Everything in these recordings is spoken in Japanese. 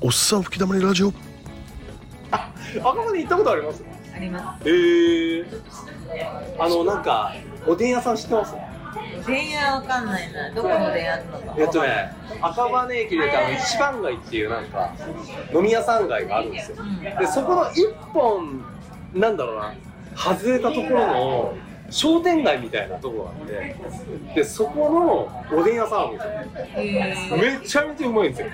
おっさん吹き溜まりラジオ赤羽に行ったことあります？ありまえー、あのなんかおでん屋さん知ってます？す。電話わかんないな。どこの電話あるのか。えっとね赤羽駅で言うとあの一番街っていうなんか飲み屋さん街があるんですよでそこの一本なんだろうな外れたところの商店街みたいなとこがあってでそこのおでん屋さんあるんですよ。めちゃめちゃうまいんですよ。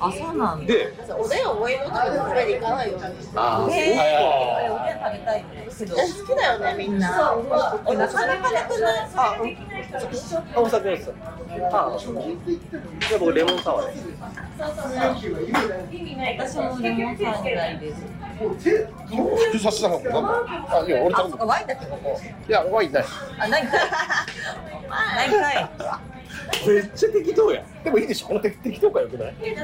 あ、そうなんだ。でおでんを追い求めて食べに行かないよねあーえー、そおでん食べたいね。けど。好きだよねみんな。おなかな。かなくない。あ、うん、あお酒ですあじゃあ僕レモンサワーです私もレモンサワー苦いです。複雑だななんだあいや俺あ、頼むそっか、ワインだっけ、ここ。いやワインないあ、ないかい。ないかい。めっちゃ適当や。でもいいでしょ？この適適当感よくない？ね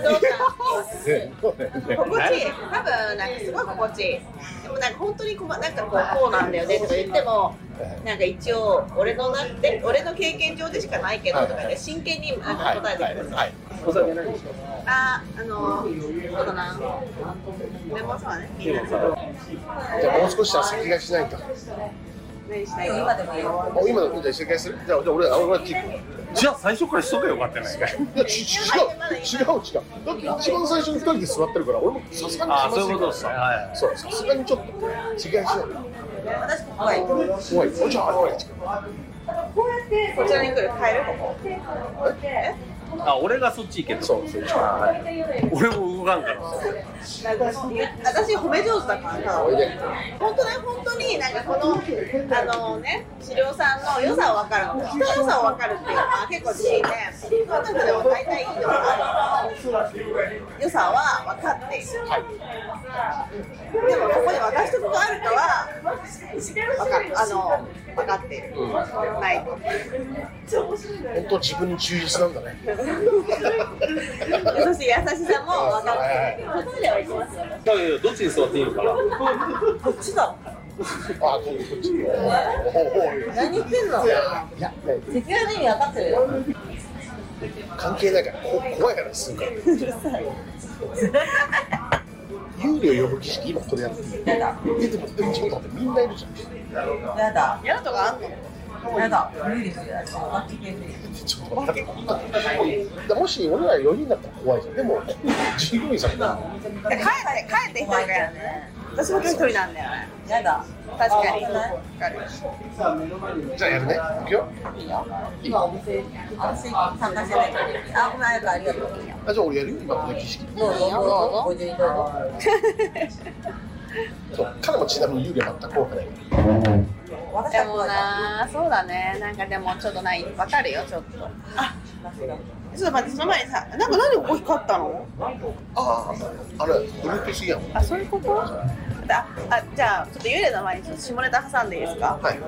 そうだよね心地いい多分なんかすごい心地。いいでもなんか本当にこまなんかこうこうなんだよねとか言ってもなんか一応俺のなって俺の経験上でしかないけどとかで真剣になんか答えてくる、はいはいお酒何にしますああのそうだな。レモンサワーねじゃあもう少しは先がしないと何したい今でもいいよ。お今のじゃあする？じゃあじゃあ俺あ俺はキープじゃあ最初からしとけばよかったね。いやち違う違う違う。だって一番最初に二人で座ってるから俺もさすがにあ気まずいから。さはいそうさすがにちょっと違いしない。私、ここがいい。怖い。おじゃあおい。こちらに来る？帰る？ここあ俺がそっち行けと。そうそう俺も動かんから。私褒め上手だから。さおいで。本当ね本当になんかこのあのね資料さんの良さは分かる。の人の良さは分かるっていうのは結構自信でこの中でも大体いいのがある良さは分かっている、でもここに渡しとくがあるかは分かる。あの分かっている、ない。と本当自分に忠実なんだね。そして優しさも分かっている。こっちでは行きますよだけどどっちに座っていいのかな？こっちだ。あこっち。何言ってんの？いや意味分かってるよ。関係ないからこ怖いからすんから幽霊を呼ぶ儀式今これやってる。えでもでもちょっと待ってみんないるじゃんやだ。やるとかあんの？やだ。無理ですよ。もし俺ら4人だったら怖いじゃんでも従業員さ帰って帰って一人がやるね私も一人なんだよねやだ。確かにじゃあやるねいくよいいよ。私参加してないから。あ、ごめん、ありがとう。あじゃあ俺やる？よ今この儀式どうぞ、どうぞ。ご自由にどうぞ。そう彼もちなみに幽霊全く怖くない私でも。なそうだね。なんかでもちょっとない。わかるよちょっと。あちょっと待ってその前にさなんかなんでここ光ったの？あああれブルートスイヤホンあそういうこと？ああじゃあちょっと幽霊の前にちょっと下ネタ挟んでいいですか？はい。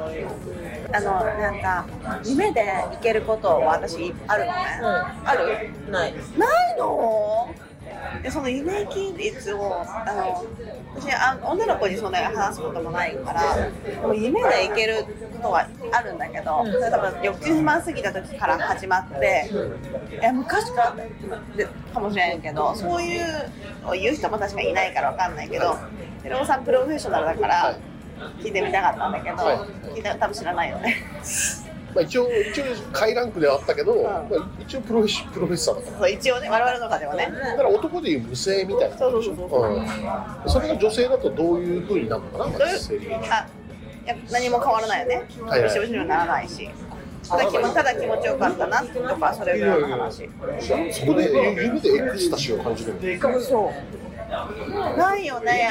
あのなんか夢で行けることは私あるのね、ある？ない。ないの？でその夢キ率をあの私あ女の子にそんなに話すこともないからでも夢で行けることはあるんだけど、それ多分40万過ぎた時から始まって、いや昔からでかもしれないけどそういうのを言う人も確かにいないからわかんないけど寺尾さんプロフェッショナルだから聞いてみたかったんだけど、はい。聞いた多分知らないよねまあ一応一応下位ランクではあったけど、まあ、一応プロフェッシプロフェッサーだから。そう一応ね我々の中ではね。だから男でいう無性みたいなそうそうそうそう。うん、それが女性だとどういう風になるのかな、まあ、あいや何も変わらないよね。はいはい。びしょびしょにはならないし。ただ気もただ気持ちよかったなとかそれぐらいの話。そこで指でエクスタシーを感じるのそう。ないよね。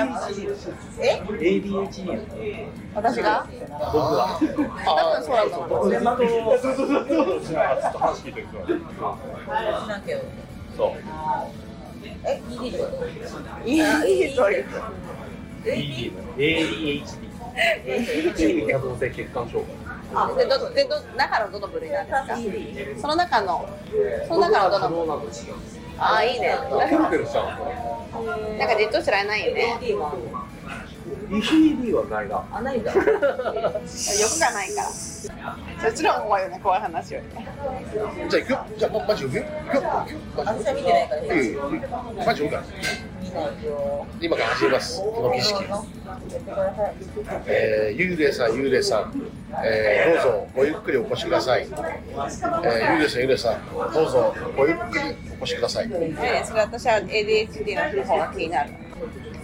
え？ADHD 私が？僕は。多分そう。だと思う。ずっと話聞いて。そう。え、いいでしょいいいいという。ADHD ADHD 多動性血管障害あでどでど中のどの部類なんですか？その中のその中のどの部類？なんですあいいね。ペロペロしちゃうなんかじっと知らないよね。ED はないなあ、ないんだ。欲がないから。そっちの方が怖いよね怖い話よりね。じゃあ行く？よじゃあまマジ行く？よ行く？よ私は見てないから。いいよいいよマジ行く？から今から始めます。この儀式えー、幽霊さん幽霊さん、えー、どうぞごゆっくりお越しください、えー、幽霊さん幽霊さん。どうぞごゆっくりお越しください。ねそれ私は ADHD の方が気になる。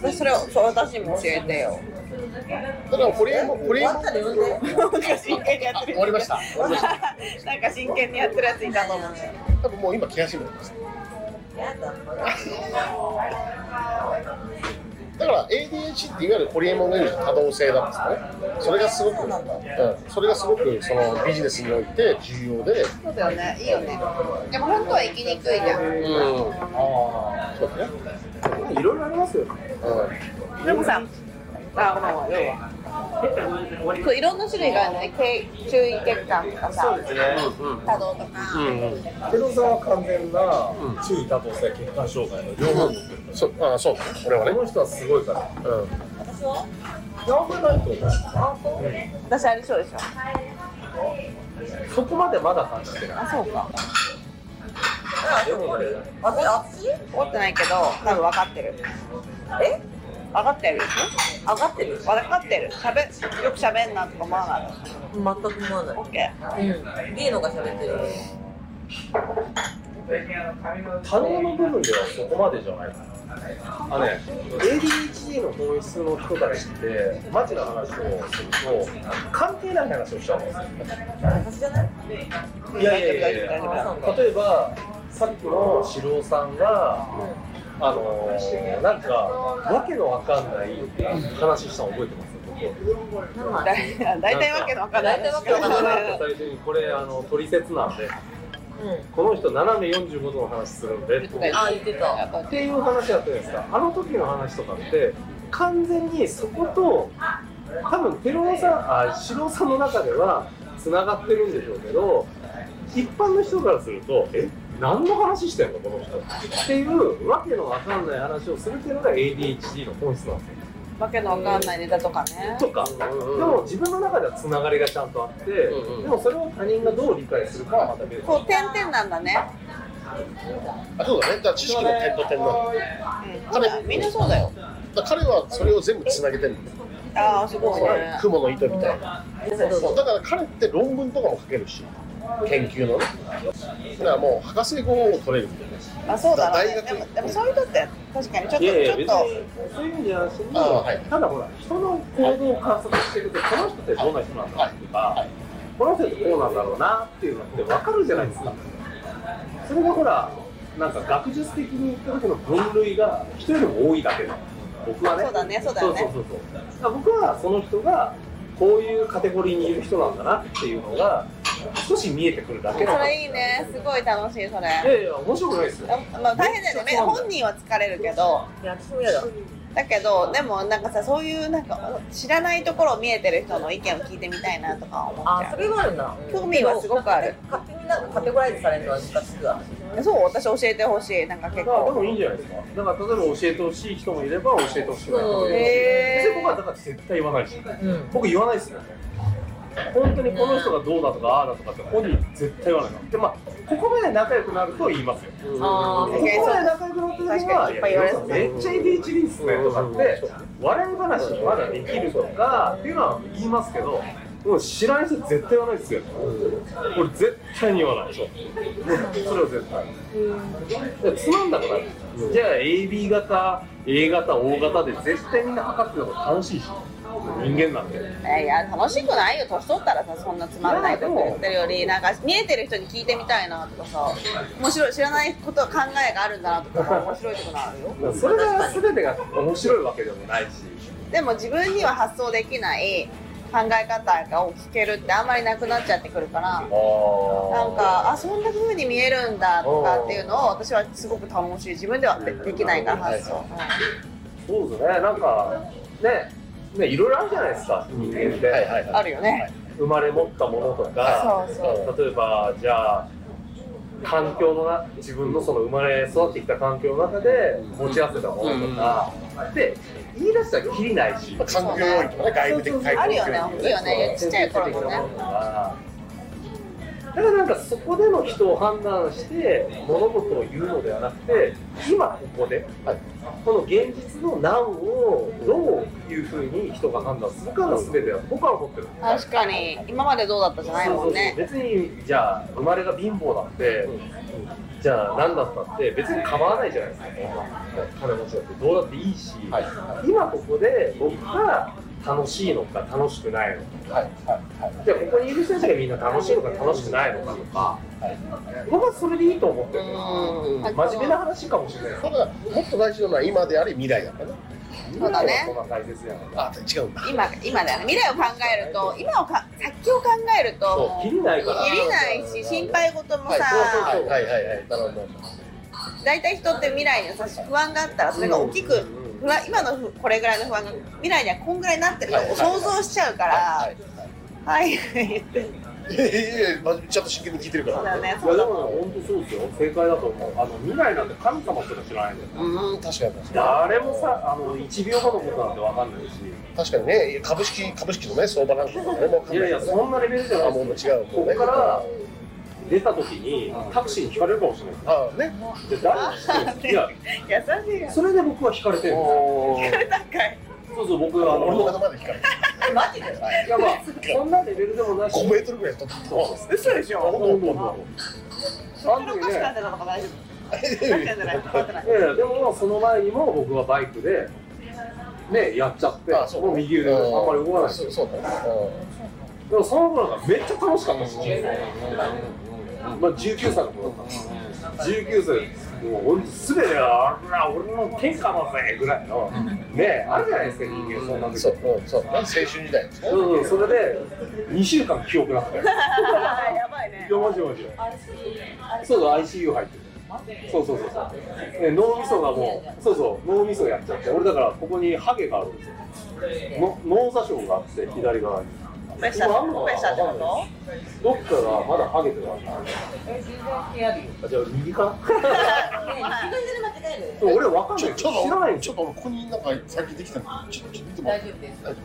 私それを私にも教えてよ。だからホリエモンホリエモンったら呼んでなんか真剣にやってる終わりました。終わりました。なんか真剣にやってるやついたと思う。多分もう今来始めてます。やだだから ADHD っていわゆるホリエモンが言う多動性なんですね。それがすごく、うん、それがすごくそのビジネスにおいて重要で。そうだよね。いいよね。でも本当は生きにくいじゃん。うん。あそうですねあいろいろありますよね。うでもさあごめんごめん要はそういろんな種類があるのねけ注意欠陥とかさですね。多動とか、うんうん。ペロさんは完全な注意多動性血管障害の両方持ってるんそうあそう。俺はね。この人はすごいから。うん私は？やんないと思う。あそう私ありそうでしょ。そこまでまだ感じてない。あそうか。でもね。私私怒ってないけど多分分かってる。え？分かってる上がってる。ょ分かってる。しゃべよくしゃべんなとか思わない？全く思わない。オッケうん。リーノが喋ってる。多動の部分ではそこまでじゃないかな。あのね ADHD の本質の人たちってマジな話をすると関係ない話をしちゃうんですよ。私じゃない？いやいやいやいや。例えばさっきの四郎さんが、あのー、なんかわけのわかんない話したの覚えてます？大体わけの分かんない大体かんない最初にこれあの取説なんでうこの人斜め45度の話するんでって言ってた。っていう話だったじゃないですか。あの時の話とかって完全にそこと多分寺尾さんあ四郎さんの中ではつながってるんでしょうけど一般の人からするとえ？何の話してんの？この人っていうわけのわかんない話をするっていうのが ADHD の本質なんですよ。わけのわかんないネタとかね。とか。でも自分の中ではつながりがちゃんとあって。うんうんでもそれを他人がどう理解するかはまた別。こう点々なんだね。あそうだね。だから知識の点と点なんだうん。そうだよみんなそうだよ。だ彼はそれを全部つなげてるんだよああすごいね。雲の糸みたいな。そう。だから彼って論文とかも書けるし研究の。ねだからもう博士号を取れるみたいな。あそうだろう大学。ねでもでもそういう人って確かにちょっといやいや別ちょっと。にそういう意味じゃなくてああはい。ただほら人の行動を観察してるとこの人ってどんな人なんだとか、この人ってこうなんだろうなっていうのって分かるじゃないですか。それがほらなんか学術的に言った時の分類が人よりも多いだけだ僕はね。そうだねそうだよね。そうそうそうそう。だから僕はその人がこういうカテゴリーにいる人なんだなっていうのが少し見えてくるだけそなのれい。いね。すごい楽しいそれ。いやいや面白くないですよ。まあ大変だよね。本人は疲れるけど。だ。だけどでもなんかさそういうなんか知らないところを見えてる人の意見を聞いてみたいなとか思っあそちゃう。れがあるんだ。興味はすごくある。勝手になんかカテゴライズされるのは難しいわそう私教えてほしい。なんか結構。まあでもいいんじゃないですか。だから例えば教えてほしい人もいれば教えてほしくない。人もいるしへー僕はだから絶対言わないしうん。僕言わないですよ本当にこの人がどうだとかああだとかって本人絶対言わないの。でまあここまで仲良くなると言いますよ。あここまで仲良くなった時はめっちゃ ADHD っすね。とかって笑い話にまだできるとかっていうのは言いますけどもう知らない人絶対言わないですよ。これ絶対に言わない。それは絶対。でつまんなくな。るじゃあ AB 型 A 型 O 型で絶対みんな測ってるのが楽しいし。人間なんでいやいや楽しくないよ。年取ったらさそんなつまんないこと言ってるよりなんか見えてる人に聞いてみたいなとかさ。面白い知らないこと考えがあるんだなとか面白いところあるよ。それが全てが面白いわけでもないし。でも自分には発想できない考え方を聞けるってあんまりなくなっちゃってくるからなんかあそんな風に見えるんだとかっていうのを私はすごく楽しい。自分ではでできないから発想、そうですね。なんかねねいろいろあるじゃないですか。人間って、あるよね。生まれ持ったものとか。そうそう。例えばじゃあ環境のな自分のその生まれ育ってきた環境の中で持ち合わせたものとか、で言い出したらきりないし。環境要因とかね外部的外部あるよね。大きいよね。ちっちゃい頃のねだからなんかそこでの人を判断して物事を言うのではなくて今ここで、はい。この現実の難をどういうふうに人が判断するかが全てだと僕は思ってる。確かに。今までどうだったじゃないもんね。そうそうそう。別にじゃあ生まれが貧乏だって、じゃあ何だったって別に構わないじゃないですか、金持ちだってどうだっていいし、はい。今ここで僕が楽しいのか楽しくないのか。はいはいはい。じゃあここにいる人たちがみんな楽しいのか楽しくないのかとか、僕はそれでいいと思ってる。うん。真面目な話かもしれない。だからもっと大事なのは今であり未来だからね。そうだねそんな大切やんあ違うんだ。今今だよ。ね未来を考えると今をか先を考えるとそう切りないから。切りないし心配事もさ、はい。はいはいはいはい。なるほど大体人って未来にさ不安があったらそれが大きく、不安今のふこれぐらいの不安が未来にはこんぐらいになってるのを想像しちゃうから。はいはい。言ってい。やいやいちゃんと真剣に聞いてるから。そうだよねいやでも本当そうですよ。正解だと思う。あの未来なんて神様すら知らないんだよ。うん確かに確か誰もさあの1秒後のことなんて分かんないし。に確かにね。株式株式のね相場なんか誰もい。やいやそんなレベルじゃないあもう違う。もうね。ここから出た時にタクシーに引かれるかもしれない。あね。で誰い。や優しいよそれで僕は引かれてる。んですよ聞かれたんかい。そうそう僕はあ俺の目のの前で聞かれてマジで？いやまあそんなレベルでもないし。5メートルぐらい飛んでた。嘘でしょ？ほんとほんとほんとそっからおかしくなってたのか大丈夫なってんじゃない変わってないいやいやでもその前にも僕はバイクでねやっちゃってあそう。もう右腕があんまり動かない。んですよそうそうだね。でもその頃なんかめっちゃ楽しかったし、まあ19歳の頃だったんです19歳もう俺すべてがあら俺の天下だぜぐらいのねあるじゃないですか人間そんな時。そううんそう。ね青春時代ですね。うん、それで2週間記憶なくて。い ややばいね。マジマジそうそう ICU 入ってる。そうそうそうそう、ね、脳みそがもうそうそう脳みそやっちゃって俺だからここにハゲがあるんですよ。の脳挫傷があって左側に。オペした今あんのかなオペしたってことどっかがまだハゲてるあじゃあ右か？な俺わかんない。ちょっ知らないんとちょっとここになんか最近できたの。ちょっと見てもらって大丈夫です。大丈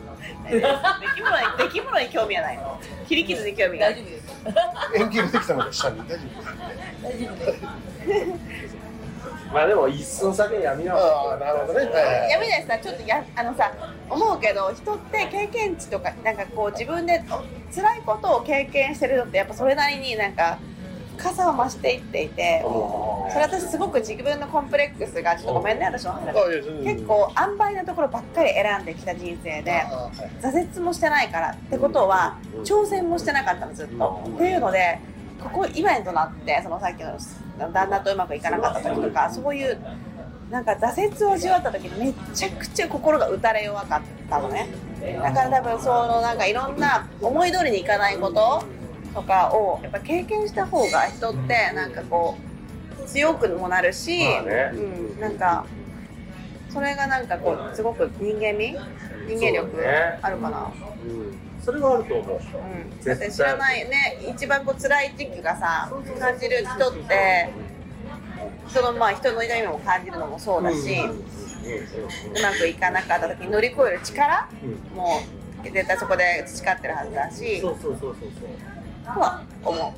出来物に出来物に興味はないの。切り傷に興味がある。大丈夫です。できたのが下に。大丈大丈夫ですまあでも一寸先闇な夫ああなるほどね。はいはい。やめないさちょっとやあのさ思うけど人って経験値とかなんかこう自分で辛いことを経験してるのってやっぱそれなりになんか深さを増していっていてそれ私すごく自分のコンプレックスがちょっとごめんね私の結構塩梅なところばっかり選んできた人生で挫折もしてないからってことは挑戦もしてなかったのずっと。っていうのでここ今となってそのさっきの旦那とうまくいかなかった時とかそういうなんか挫折を味わった時にめちゃくちゃ心が打たれ弱かったのね。だから多分そのなんかいろんな思い通りにいかないこととかをやっぱ経験した方が人ってなんかこう強くもなるし、まあね。うん、なんかそれがなんかこうすごく人間味人間力あるかな。うんそれはあると思う。うん、だって知らないね一番こう辛い時期がさ感じる人って人のまあ人の痛みも感じるのもそうだし、うまくいかなかった時に乗り越える力も絶対そこで培ってるはずだしそうそうそうそうそう。とは思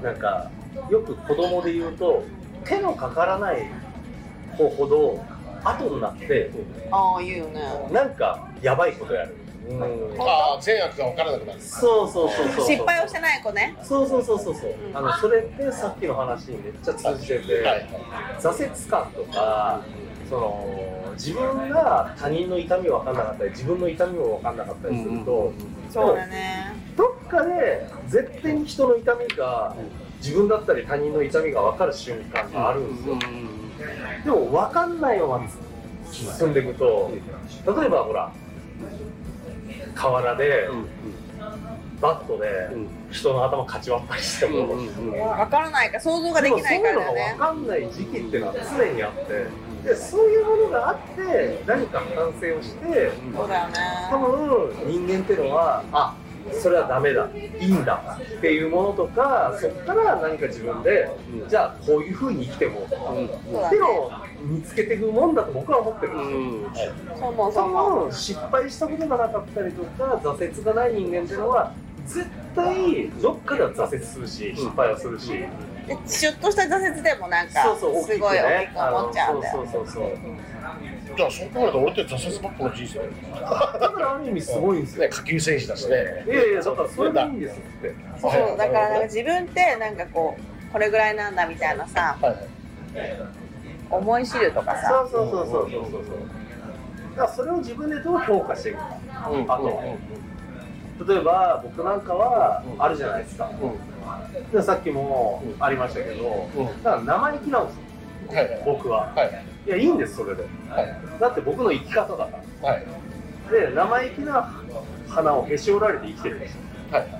う。なんかよく子供で言うと手のかからない子ほど後になってああ言うよね。なんかやばいことやる、ああ善悪が分からなくなる。そうそうそうそう。失敗をしてない子ね。そうそうそうそうそう、うん。あのそれってさっきの話にめっちゃ通じてて、はい。挫折感とかその自分が他人の痛み分かんなかったり自分の痛みも分かんなかったりすると、そうだね。どっかで絶対に人の痛みが自分だったり他人の痛みが分かる瞬間があるんですよ、でも分かんないまま進んでいくと例えばほら河原でバットで人の頭かち割ったりしても、分からないから想像ができないからね。そういうのが分かんない時期っていうのは常にあってでそういうものがあって何か反省をしてそうだよね。多分人間っていうのはあそれはダメだいいんだっていうものとかそこから何か自分で、じゃあこういうふうに生きても、そうだねっていうのを見つけていくもんだと僕は思ってる。ん。ですよ、そう思うそう。思う多分失敗したことがなかったりとか挫折がない人間っていうのは絶対どっかでは挫折するし失敗はするし、でちょっとした挫折でもなんかすごい大きく思っちゃうんだよそうそうそうそう。じゃあそう考えると俺って挫折ばっかの人生だからある意味すごいんですよ。ね下級選手だしね。いやいやだからそれでいいんですって。そうそうだからなんか自分ってなんかこうこれぐらいなんだみたいなさ。はいはい思い知るとかさ。そうそうそうそうそう。そうだからそれを自分でどう評価していくか。うん。あと。例えば僕なんかはあるじゃないですか、でさっきもありましたけど、うん。だから生意気なんですよ。はい。はい僕は。はい。いやいいんですそれで。はい。だって僕の生き方だから。はい。で生意気な花をへし折られて生きてるんですよ。はい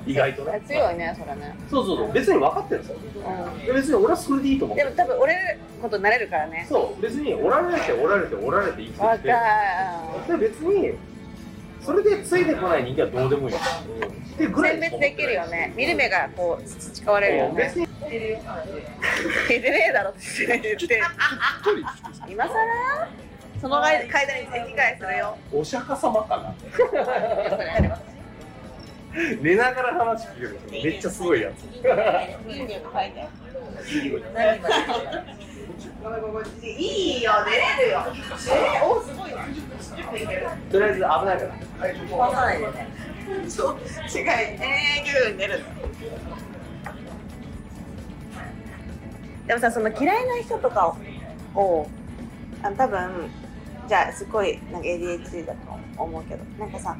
意外とね。強いねそれね。そうそうそう。別に分かってるんですよ。うで別に俺はそれでいいと思んでってる。も多分折れることになれるからね。そう。別に折られて折られて折られて生きてきて。で別にそれでついてこない人間はどうでもいい。ってぐらい選別できるよね。見る目がこう培われるよね。別に。聞いてねえだろって言って。今更？その階段に席替えするよ。お釈迦様かな 寝ながら話聞けるめっちゃすごいやついいよ寝れるよえー、おすごいとりあえず危ないから壊さないでねそう違い永久に寝るでもさその嫌いな人とかをあの多分じゃあすごいなん。か ADHD だと思うけどなん。かさ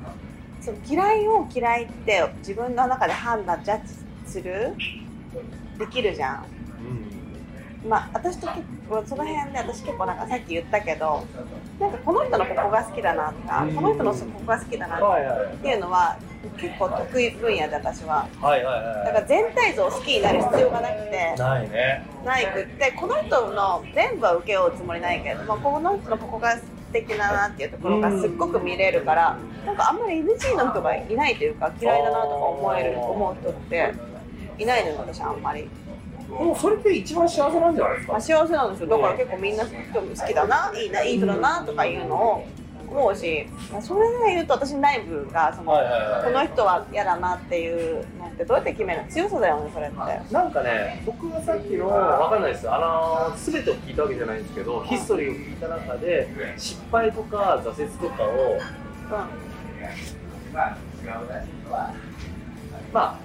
その嫌いを嫌いって自分の中で判断ジャッジする？できるじゃん。まあ私と結構その辺で私結構なんかさっき言ったけどなんかこの人のここが好きだなとかこの人のここが好きだなっていうのは結構得意分野で私は。はいはいはい。だから全体像を好きになる必要がなくてないね。ないくってこの人の全部は受け負うつもりないけれどもこの人のここが素敵だなっていうところがすっごく見れるからなんかあんまり NG の人がいないというか嫌いだなとか思える思う人っていないのよ私あんまり。もうそれって一番幸せなんじゃないですまあ、幸せなんですよだから結構みんな人好きだないいないい人だなとかいうのを思うしまあそれで言うと私内部がその、はいはいはい。この人は嫌だなっていうのってどうやって決めるの？強さだよねそれって。なんかね、僕がさっきの、わかんないです。よ、あの、すべてを聞いたわけじゃないんですけど、ヒストリーを聞いた中で、失敗とか挫折とかを、まあ、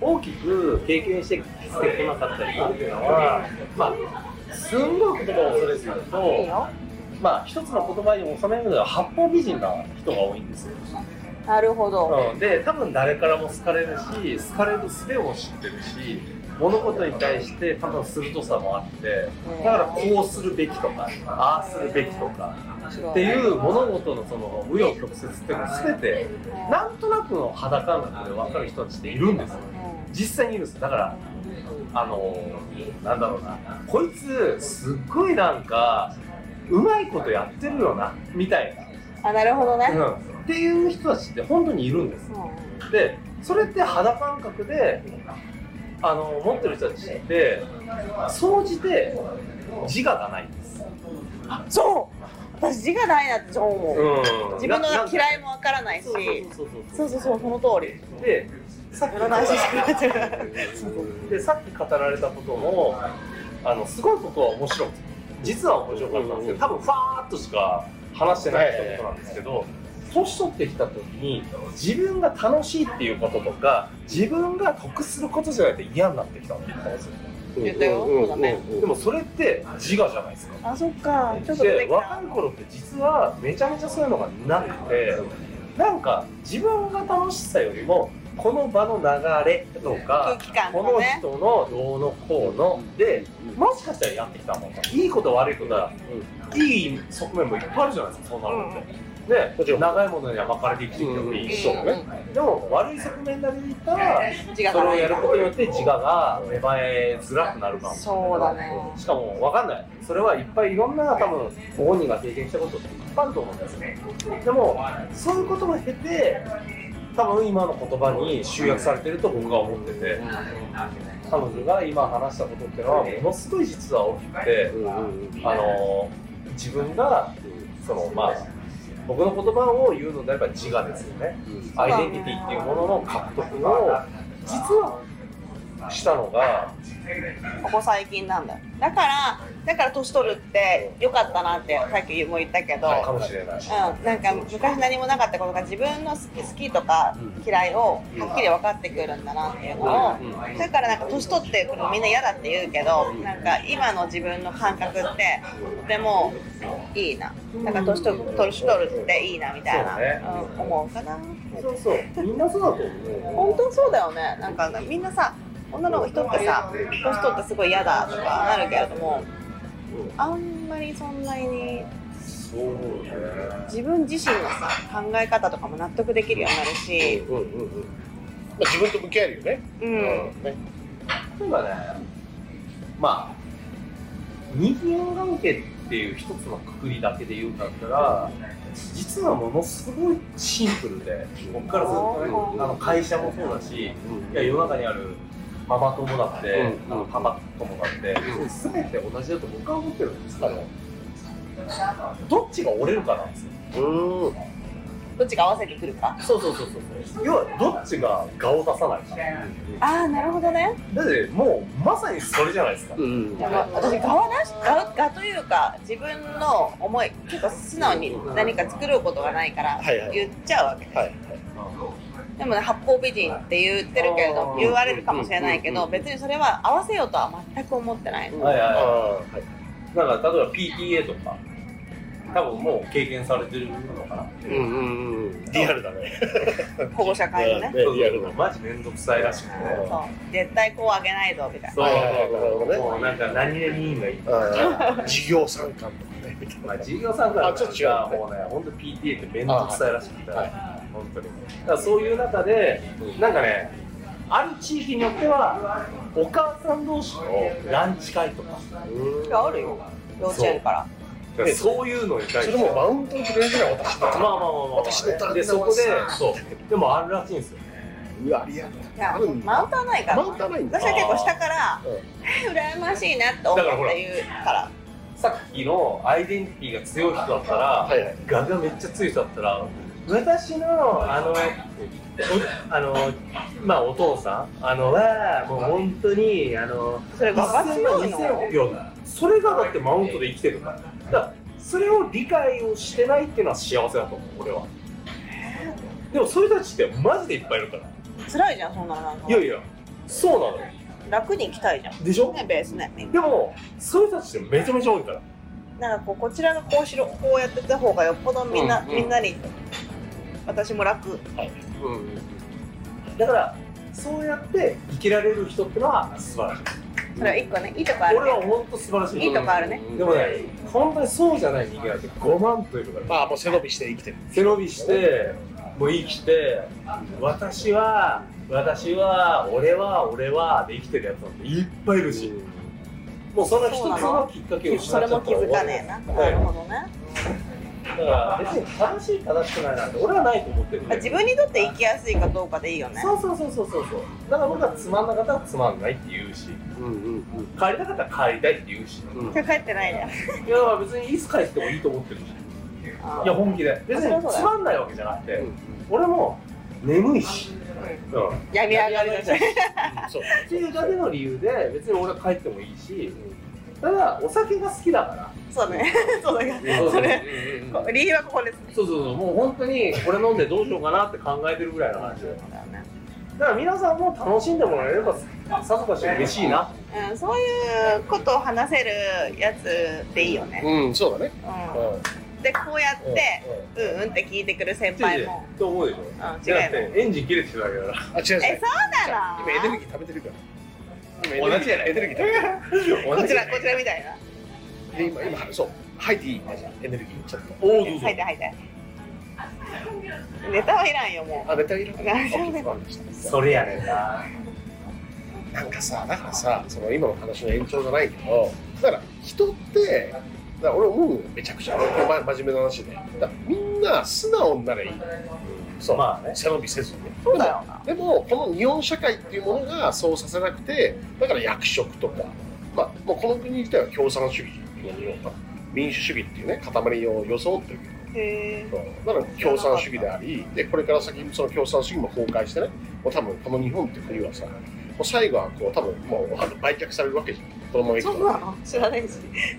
大きく経験してきてこなかったりっていうのは、まあ、すんごい言葉を恐れず言うと、うん、いいよまあ、一つの言葉に収めるのは八方美人な人が多いんですよ。なるほど、うん、で多分誰からも好かれるし好かれる術も知ってるし物事に対して多分鋭さもあってだからこうするべきとかああするべきとかっていう物事のその紆余曲折っていうのは全てなんとなくの肌感覚で分かる人たちっているんですよ。実際にいるんですだからあのなんだろうな。こいつすっごいなんかうまいことやってるよなみたいあなるほどね、な、うん、っていう人たちって本当にいるんですうん。でそれって肌感覚であの持ってる人たちって総じて自我がないんです、そう。私自我ないなって超思う、うん。自分のな嫌いもわからないし。そうそうそうその通り。でさっき。でさっき語られたこともあのすごいことは面白い実は面白かったんですけど多分ファーっとしか話してないってことなんですけど年取ってきた時に自分が楽しいっていうこととか自分が得することじゃないと嫌になってきたって言ったんですよ言ったよそうだね。でもそれって自我じゃないですか。あそっか。ちょっとで若い頃って実はめちゃめちゃそういうのがなくてなんか自分が楽しさよりもこの場の流れとか空気感ことのかね人のどうのこうのでもしかしたらやってきたもんいいこと悪いことはいい側面もいっぱいあるじゃないですかそんなのって。でもちろん。長いものには巻かれて生きてきてもいいし、うんね。でも悪い側面だけで言ったらそれをやることによって自我が芽生えづらくなるかもそうだね。しかも分かんない。それはいっぱいいろんな多分ご本人が経験したことっていっぱいあると思うんですよでもそういうことを経て多分今の言葉に集約されてると僕は思ってて彼女が今話したことっていうのはものすごい実は大きくてあの自分がそのまあ僕の言葉を言うのであれば自我ですよね、アイデンティティっていうものの獲得を実はしたのがここ最近なんだよ。だからだから年取るってよかったなってさっきも言ったけど、かもしれない。うん、なんか昔何もなかったことが自分の好き好きとか嫌いをはっきり分かってくるんだなっていうのをだからなんか年取ってくるのみんな嫌だって言うけどなんか今の自分の感覚ってとてもいいな。だから年取る年取るっていいなみたいな、そうね。うん、思うかな。そうそう。みんなそうだと思う本当にそうだよね。なんかみんなさ女の人ってさ年取ってすごい嫌だとかなるけれどもあんまりそんなに自分自身のさ考え方とかも納得できるようになるし、うんうんうんまあ、自分と向き合えるよね。うん。ね。例えばねまあ人間関係っていう一つのくくりだけで言うんだったら実はものすごいシンプルで僕からするとねあの会社もそうだしいや世の中にあるママ友だって、うん。あのパパ友だって、全て同じだと僕は思ってるんですけど、どっちが折れるかなんですよ。うん。どっちが合わせてくるか？そうそうそうそう要はどっちが我を出さないか。ああなるほどね。だってもうまさにそれじゃないですか、うん。でも私側なし？側側というか自分の思い結構素直に何か作ることがないからはいはい。言っちゃうわけはい。でもね八方美人って言ってるけれど言われるかもしれないけど別にそれは合わせようとは全く思ってないはいはいははい。いだから例えば PTA とか多分もう経験されてるのかなう。んうんうん。リアルだね。保護者会のね。ねリアルだ。マジめんどくさいらしくて。そう。絶対こうあげないぞみたいな。そう。はいはいはいなるほどね。もうなんか何々委員がいい。ああ事業参観とかね。まあ、事業参加のあちょっと違うがもうね、本当 PTA って面倒くさいらしくて、はいはい本当に。だからそういう中で、なんかね、ある地域によっては、お母さん同士のランチ会とか、あるよ。幼稚園から。だからそういうのに対して、それもマウントをくれるじゃない私だまあまあまあまあ、私の旦那で、そこでそう、でもあるらしいんですよ。うわリアルいやマウントはないから。マウントはないんだ。私は結構下からうん。え羨ましいなって思って言うから。さっきのアイデンティティが強い人だったら、はいはい。ガがめっちゃ強い人だったら、私のあのおあのまあお父さんあのはもう本当にあのそれバカ強いの？1000いやそれがだってマウントで生きてる。からだからそれを理解をしてないっていうのは幸せだと思う俺は。でもそういう人たちってマジでいっぱいいるから。辛いじゃんそんなの。なんかいやいや。そうなのよ。楽に行きたいじゃん。でしょ？ねベースね。でもそういう人たちってめちゃめちゃ多いから。なんかこうこちらがこうしろこうやってた方がよっぽどみんな、うんうん。みんなに私も楽。うんだからそうやって生きられる人ってのは素晴らしい。それは一個ねいいとこあるね。俺は本当素晴らしい。いいとこあるね。でもね本当にそうじゃない人間なんて5万といるからまあもう背伸びして生きてる。背伸びしてもう生きて私は私は俺は俺はで生きてるやつなんていっぱいいるし。もうその一つの。きっかけを失それっちゃったらも気づかねえな。なるほどねだから別に正しい正しくないなんて俺はないと思ってるんで自分にとって生きやすいかどうかでいいよね。そうそうそうそうそう。そうだから僕はつまんなかったらつまんないって言うし。うんうん。うん帰りたかったら帰りたいって言うし、うん。帰ってないじゃんいや別にいつ帰ってもいいと思ってるし。いや本気で。別につまんないわけじゃなくて、俺も眠いし、うん、っ病み上がりだしそう。ていうだけの理由で別に俺は帰ってもいいしただお酒が好きだから。そうね。そうだからそれ理由はここです。ねそうそうそう。もう本当にこれ飲んでどうしようかなって考えてるぐらいの話で。そうだよね。だから皆さんも楽しんでもらえればさぞかし嬉しいな。うん、そういうことを話せるやつでいいよね、うん。そうだね。うん。うんでこうやって、うん。うん。って聞いてくる先輩も、と思うでしょ。うん、違うエンジン切れてるだけだから。あ違う違う。えそうなの？今エネルギー食べてるから。今同じやないエネルギーこちらこちらみたいな。で今今そう。吐いていいエネルギーちょっと。おおどうぞ。吐いて吐いて。ネタはいらんよもあネタいるう大丈夫わかりましたそれやねんな。なんかさだからさその今の話の延長じゃないけどだから人ってだから俺思うよ。めちゃくちゃ。真面目な話で。だからみんな素直にならいいそう、まあね。背伸びせずにね。そうだよな。でもこの日本社会っていうものがそうさせなくてだから役職とか、まあ、もうこの国自体は共産主義の日本か民主主義っていうね塊を装ってるけど。だから共産主義でありでこれから先その共産主義も崩壊してねもう多分この日本って国はさもう最後はこう多分もうあの売却されるわけじゃん。このままいくとそうなの？知らないし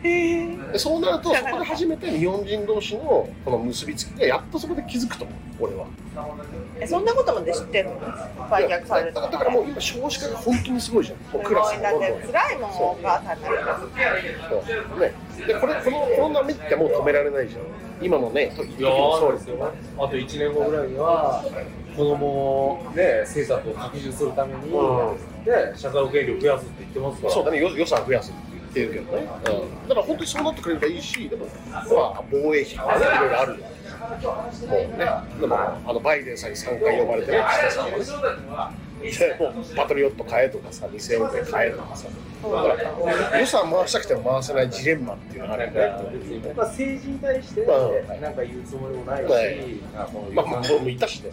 へえでそうなるとそこで初めて日本人同士のこの結びつきがやっとそこで気づくと思う俺は。えそんなことまで知ってるの？売却される。だからだからもう今少子化が本当にすごいじゃん。もうクラスだって辛いもんお母さんになるからそう。ね。でこれこのこの波ってもう止められないじゃん。今のね時いやーそうですよ。あと1年後ぐらいには子供ね政策を拡充するために、うん。で社会保険料増やすって言ってますから。そう。だねよ予算増やすって言ってるけどね、うん、だから本当にそうなってくれればいいしでもまあ防衛費とかねいろいろあるよ。もうね。でもあのバイデンさんに3回呼ばれてね岸田さんはねでもうパトリオット買えとかさ2000億円買えとかさ。だから予算回したくても回せないジレンマっていうのがあるよねまあ、政治に対してうんなんか言うつもりもないし、まあまあ予算俺もいたしね。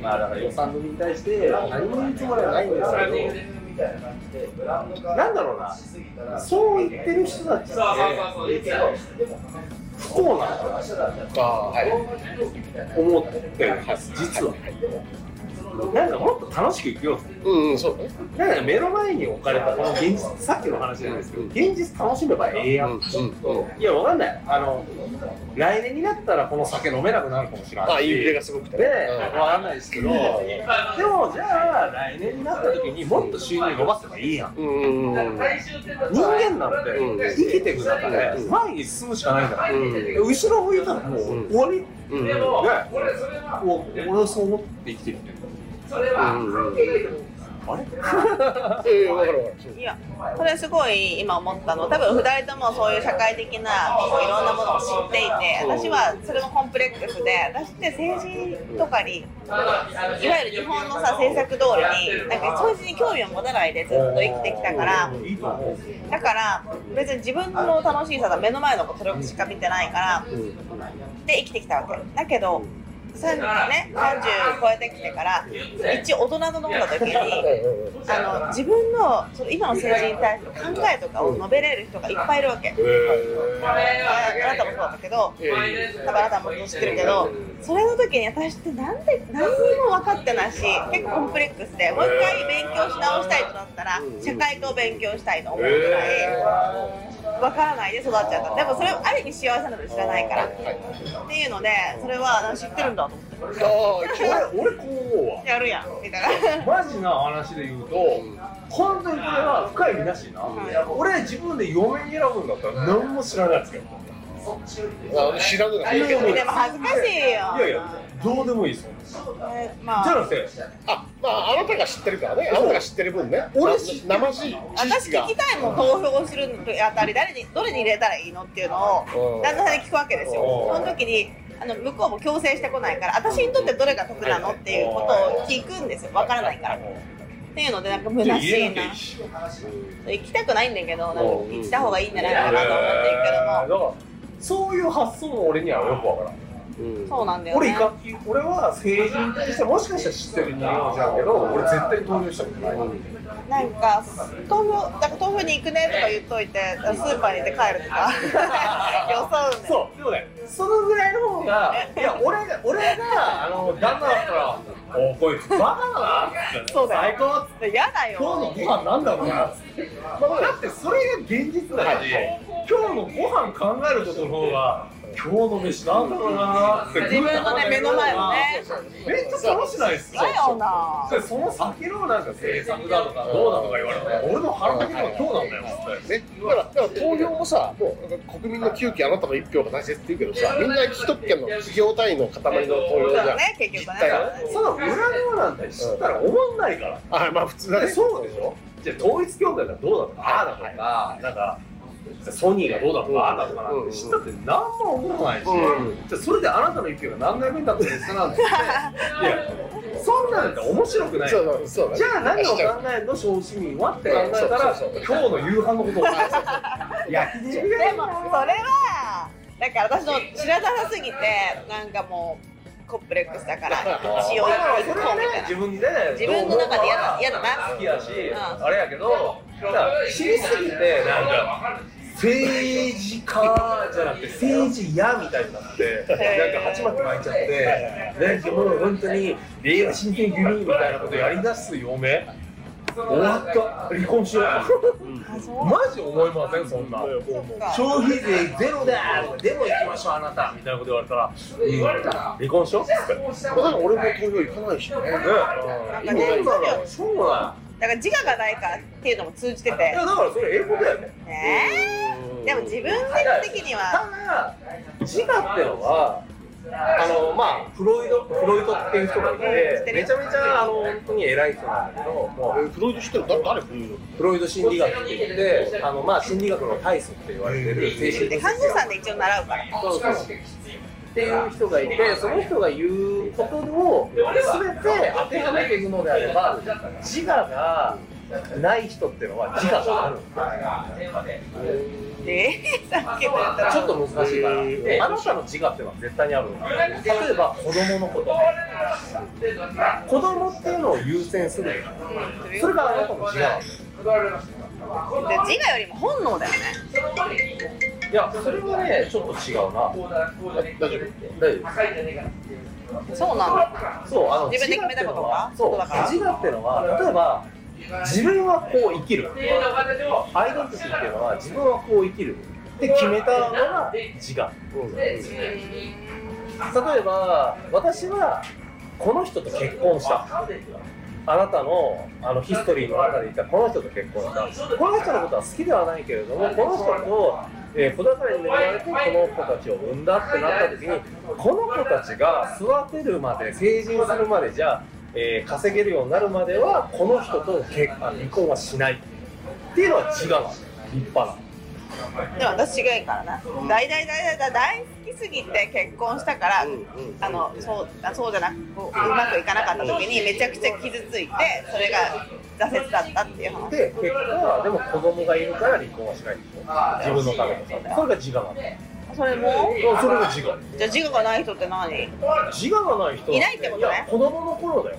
まあだから予算組に対して何も言うつもりはないんですけど、なんだろうな、そう言ってる人たちって不幸なんだああはい。思ってるはず、実は。なんかもっと楽しく生きようぜ。う。んうんそうなんか目の前に置かれたこの現実、さっきの話なんですけど、現実楽しめばええやん。うんうんいや、わかんない。あの、来年になったらこの酒飲めなくなるかもしれない。し。あインフレがすごくてね、うん。わかんないですけど、でもじゃあ来年になった時にもっと収入伸ばせばいいやん。うんうんうん。人間なんてうん生きていく中でうん。前に進むしかないんだから、うん。後ろ向いたらもううん終わり、ね、うん。うん俺はそう思って生きてる。んだよ。うんうん。あれ？ええ分かる分かる。そういやそれすごい今思ったの。多分2人ともそういう社会的なこういろんなものを知っていて私はそれもコンプレックスで私って政治とかにいわゆる日本のさ政策通りになんか政治に興味を持たないでずっと生きてきたから。いいと思うだから別に自分の楽しさが目の前のことしか見てないからで生きてきたわけ。だけどさね、30超えてきてから一応大人と飲んだ時にあの自分のその今の政治に対する考えとかを述べれる人がいっぱいいるわけ、ああなたもそうだったけど多分あなたも知ってるけどそれの時に私ってなんで何にも分かってないし結構コンプレックスでもう一回勉強し直したいとなったら社会科を勉強したいと思うぐらい。分からないで育っちゃった。でもそれはある意味幸せなので知らないから。っていうのでそれは知ってるんだと思って。俺俺こう思うわ。やるやん。みたいな。マジな話で言うと、本当にこれは深い意味なしい。な、俺自分で嫁に選ぶんだったら何も知らないですけどあ知らぬがいでも恥ずかしいよ。いやいやどうでもいいですよ。えまあ。じゃなくて。あまああなたが知ってるからね。あなたが知ってる分ね。俺な生地知私識が。聞きたいもん投票するの。あたり誰にどれに入れたらいいのっていうのうん。を旦那さんに聞くわけですよ。うん。その時にあの向こうも強制してこないから私にとってどれが得なのっていうことを聞くんですよ。わからないから。っていうのでなんか虚しいな。行きたくないんだけどなんか行った方がいいんじゃないかなと思ってるけども。そういう発想も俺にはよくわからんそうなんだよね。俺いか俺は政治に対してもしかしたら知ってる人間かもしれんけど俺絶対に投票したことない、なんか投票だから投票に行くねとか言っといてスーパーに行って帰るとか。予想そうでもねそのぐらいの方がいや俺が俺があの旦那だったら「おこいつバカだな」って。そうだよ。最高っつって。嫌だよ。今日のご飯なんだろうなっつって、まあ、だってそれが現実だし、今日のご飯考えることの方が今日の飯なんだろうな。って自分のね目の前のね。めっちゃ楽しないっすかだよな。でその先のなんか政策だとかどうだとか言われたら俺の腹だけの今日なんだよ。ね、だからだから投票もさ、もう国民の9期あなたの1票が大切って言うけどさ、みんな一特権の企業単位の塊の投票じゃん。ね結局ね。その裏側なんて知ったら思んないから、あ、まあ普通だね。そうでしょじゃあ統一教会がどうだとかああだとか、なんかソニーがどうだとかああだとかなんて知ったって何も思わないし、うん。じゃあそれであなたの一票が何回目だったんですかなんていや。そんなんて面白くない。じゃあ何を考えるの小市民はって考えたら今日の夕飯のことを焼き肉でもそれはだから私の知らなさすぎてなんかもうコンプレックスだから 一応まあ一個みた。いな自分で自分の中で嫌だ嫌だな。好きやし、ん。あれやけどだから知りすぎてなんか政治家じゃなくて政治家みたいになってなんか鉢巻き巻いちゃってなんかもう本当に令和新選組みたいなことやりだす嫁終わった離婚しよう。マジ思いませんそんな。消費税ゼロだ。でも行きましょうあなた。みたいなこと言われたら、うん、離婚しようって。俺も投票行かないしね。うん。なんかね今だそうだだから自我がないからっていうのも通じてて。いやだからそれ英語だよね。え。ー、でも自分的には。ただ自我ってのはあのまあフロイドフロイドっていう人がいてめちゃめちゃあの本当に偉い人なんだけどもうえフロイド知ってる誰誰フロイド？フロイド心理学って言ってあのまあ心理学の大祖って言われてる精神で看護師さんで一応習うからそうそうっていう人がいてその人が言うことを全て当てはめていくのであれば自我がない人っていうのは自我があるんえー、さっきも言ったちょっと難しいから、あなたの自我っていうのは絶対にあるの例えば子供のこと。子供っていうのを優先するそれがあなたの自我自我よりも本能だよね。いやそれはねちょっと違うな。大丈夫。大丈夫そうなのそうあの自分で決めたことが？そう自我っていうのは例えば自分はこう生きる。アイデンティティっていうのは自分はこう生きるって決めたのが自我。例えば私はこの人と結婚した。あなたのあのヒストリーの中でいたこの人と結婚した。この人のことは好きではないけれどもこの人と、えー子宝に恵まれてこの子たちを産んだってなった時にこの子たちが育てるまで成人するまでじゃ、えー稼げるようになるまではこの人と結離婚はしないっていうのは違うの立派な。でも私違いからな大大大大大大好きすぎて結婚したから、あのそうあそうじゃなくうまくいかなかった時にめちゃくちゃ傷ついてそれが挫折だったっていう話。で結果でも子供がいるから離婚はしないんでしょ自分のために。さそれが自我なんだよそれも？それが自我。じゃあ自我がない人って何？自我がない人いないってことね。子供の頃だよ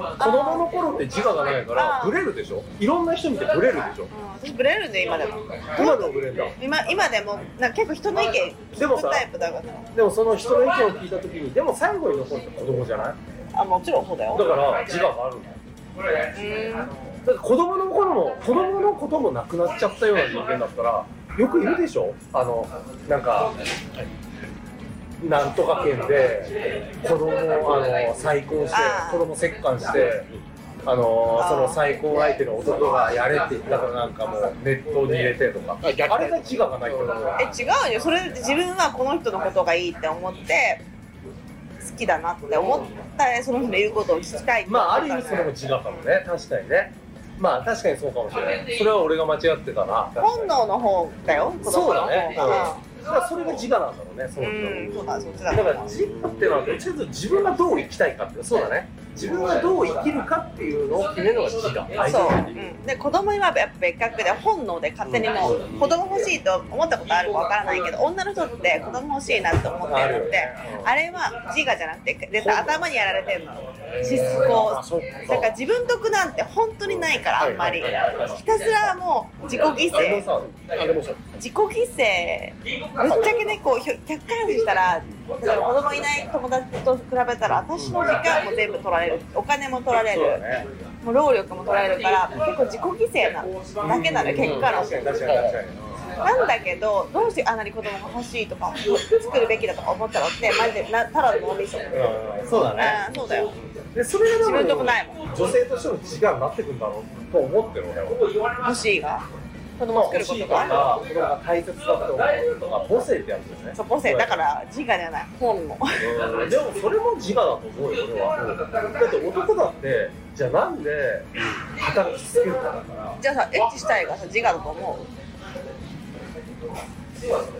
子供の頃って自我がないからブレるでしょ？いろんな人見てブレるでしょ？うん。私ブレるんで今でも。今でもブレんだ？今今でもなんか結構人の意見で聞もタイプだから。でもその人の意見を聞いた時にでも最後に残るって子供じゃない？あもちろんそうだよ。だから自我があるんだよ。うん。だって子供の頃も子供のこともなくなっちゃったような人間だったらよくいるでしょ？あのなんかなんとか県で子供をあの再婚して子供折檻してあのその再婚相手の男がやれって言ったからなんかもう熱湯に入れてとか。あれが自我がないとだえ違うよ。それで自分はこの人のことがいいって思って好きだなって思ったらその人の言うことを聞きたいってまあある意味それも自我かもね。確かにね。まあ確かにそうかもしれない。それは俺が間違ってたな本能の方だよ。子供そうの方だね、がうん、だからそれが自我なんだろうね。そう。ん。そうだそっちだ。だから自我っていうのはというと自分がどう生きたいかっていう。そうだね。自分がどう生きるかっていうのを決めるのが自我。そう、うん、で子供にはやっぱ別格で本能で勝手にもう子供欲しいと思ったことあるかわからないけど女の人って子供欲しいなって思ってるのって。あれは自我じゃなくて絶対頭にやられてるの思考。あそっか。だから自分得なんて本当にないからあんまり。ひたすらもう自己犠牲。自己犠牲。ぶっちゃけねこう客観視したら子供いない友達と比べたら私の時間も全部取られる。お金も取られる。もう労力も取られるから結構自己犠牲なだけなの結果論なんだけどどうしてあんなに子供が欲しいとか作るべきだとか思ったのってマジでなただの脳みそ。うん。そうだね。うんそうだよでそれが自分とこないもん。女性としての自我になってくんだろうと思ってる俺は。欲しいが？子供作ることが？子供が大切だって思うとか母性ってやつですね。そう母性。だから自我じゃない。本能。うん。でもそれも自我だと思うよ俺は。だって男だってじゃあなんで働き続けるかだから。じゃあさエッチしたいがさ自我だと思う？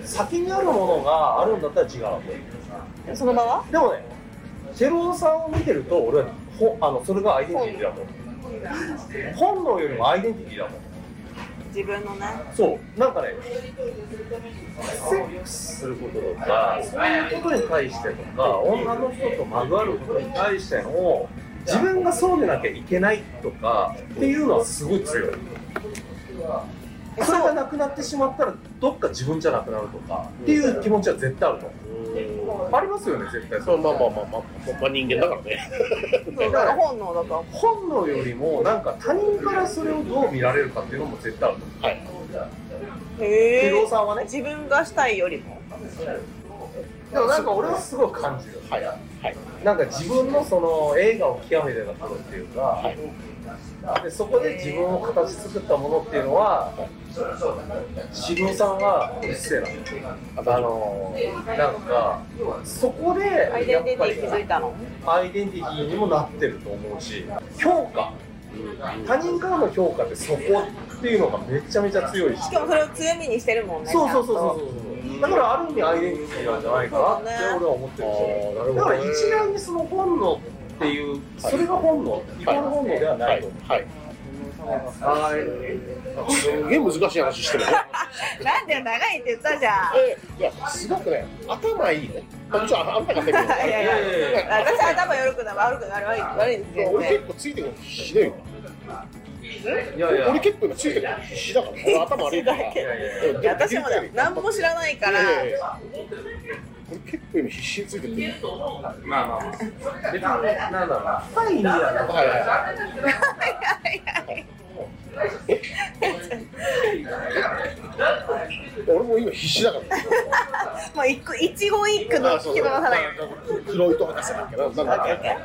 先にあるものがあるんだったら自我だと思う。その場は？でもねチェロさんを見てると俺はほあのそれがアイデンティティだと思う本能よりもアイデンティティだと思う自分のね。そう。なんかねセックスすることとかそういうことに対してとか女の人とまぐわることに対しての自分がそうでなきゃいけないとかっていうのはすごい強い。それがなくなってしまったらどっか自分じゃなくなるとかっていう気持ちは絶対あると思うありますよね絶対そうまあまあまあまあ、まあ、まあ人間だからねだから本能だと本能よりもなんか他人からそれをどう見られるかっていうのも絶対あると思うはいへ不動産はね自分がしたいよりもでもなんか俺はすごい感じるはいはいなんか自分のその映画を極めてたことっていうか、はいでそこで自分を形作ったものっていうのは渋尾さんはうっせえなあのなんかそこでアイデンティティ気づいたの？アイデンティティにもなってると思うし評価。他人からの評価ってそこっていうのがめちゃめちゃ強いし。しかもそれを強みにしてるもんねそうそうそうそうそう。だからある意味アイデンティティなんじゃないかなって俺は思ってるんですよ。あーなるほどね。だから一概にその本能っていう。それが本能。イコール本能ではなはい。い。と思うはい。はい。すげえ難しい。話してるねなんで長い。って言ったじゃんえい。やすごくね頭い。い。ねまあちょっとあんたが手い。やい。やい。や私頭悪くなる悪くなる悪い。悪い。んですよ俺結構つい。てくるの必死だよい。やい。や俺結構今つい。てくるの必死だから俺頭悪い。から私もね何も知らない。から結構今必死についてくるまあまあ。別になんだろうい意味はなはいはい 俺も今必死だから。もう一個一語一句の聞き逃さないよ。フロイト博士だっけななんだっけ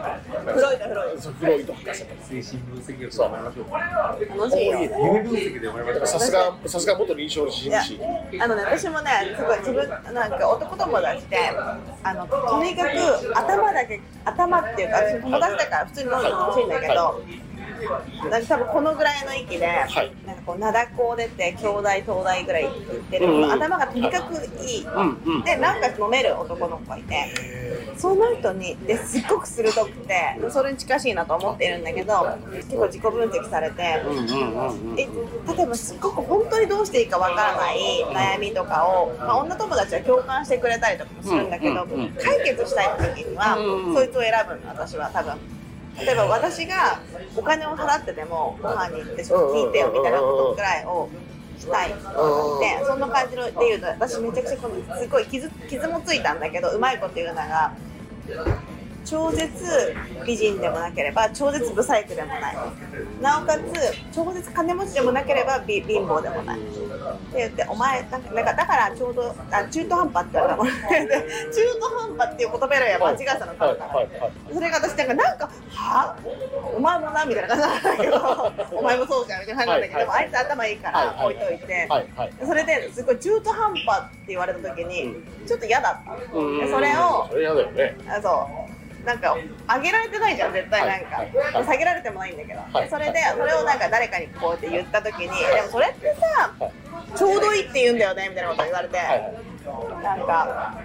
フロイトフロイそうフロイト博士精神分析力と思いましょうかト楽しいよ。夢分析で思いましょうけさすがさすが元臨床心理士あのね私もねすごい自分なんか男友達であのとにかく頭だけ頭っていうか私友達だから普通に飲んで楽しいんだけど、なんか多分このぐらいの域で、い。なんかこう灘高出て兄弟東大ぐらい行ってる、うんうん。頭がとにかくいい、でなんか飲める男の子がいてその人にですっごく鋭くてそれに近しいなと思っているんだけど結構自己分析されて。例えばすっごく本当にどうしていいかわからない悩みとかを、まあ、女友達は共感してくれたりとかもするんだけど、解決したい時には、そいつを選ぶの私は多分。例えば私がお金を払ってでもご飯に行ってちょっと聞いてよみたいなことくらいをしたいでそんな感じので言うと私めちゃくちゃこのすごい傷傷もついたんだけどうまいこと言うのが超絶美人でもなければ超絶ブサイクでもない。なおかつ超絶金持ちでもなければび貧乏でもないって言ってお前なんかだからちょうどあ中途半端って言われたもん中途半端っていう言葉選びは間違えたのかはいらはいはいそれが私なんかなんかはお前もなみたいな感じなんだけどお前もそうじゃんみたいな感じなんだけど、でもあいつ頭いいから置いといて、それですごい中途半端って言われた時にちょっと嫌だった。それをそれ嫌だよね。あそう。なんか上げられてないじゃん絶対なんか、はいはい。はい下げられてもないんだけど、はい。それでそれをなんか誰かにこうやって言った時にでもそれってさ、はいちょうどいいって言うんだよねみたいなこと言われて、はいはい。なんか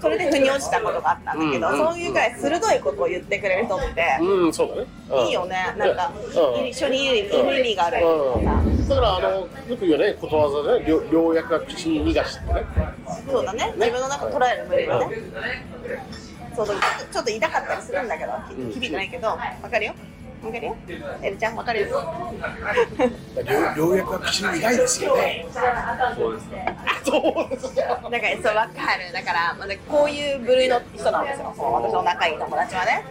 それで腑に落ちたことがあったんだけど、うんうん。そういうぐらい鋭いことを言ってくれる人って、うんそうだね。うん。いいよね。なんか、うん。一緒にいる意味があるうん。さ、だからあのよく言うねことわざでね良良薬は口に逃がしってねそうだね自分の中捉える無理がね、そうちょっと痛かったりするん。だけどうん。響いてないけどわかるよわかるよエルちゃんわかるよ良良薬は口に苦いですよね。そうですかそうですねだからそうわかるだからこういう部類の人なんですよ。私の仲いい友達はね。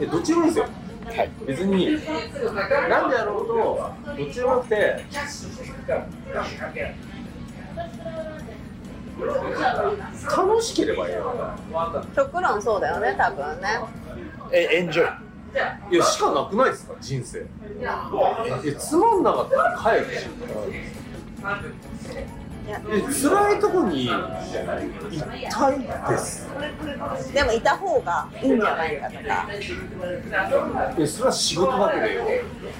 えどっちでもいいですよ。はい。別になんでやろうとどっちでもよくて楽しければいいよ。極論そうだよね多分ね。えエンジョイいやしかなくないですか人生。えつまんなかったら帰るし辛いとこに行きたいです。でもいた方がいいんじゃないかとか。えそれは仕事だけでよ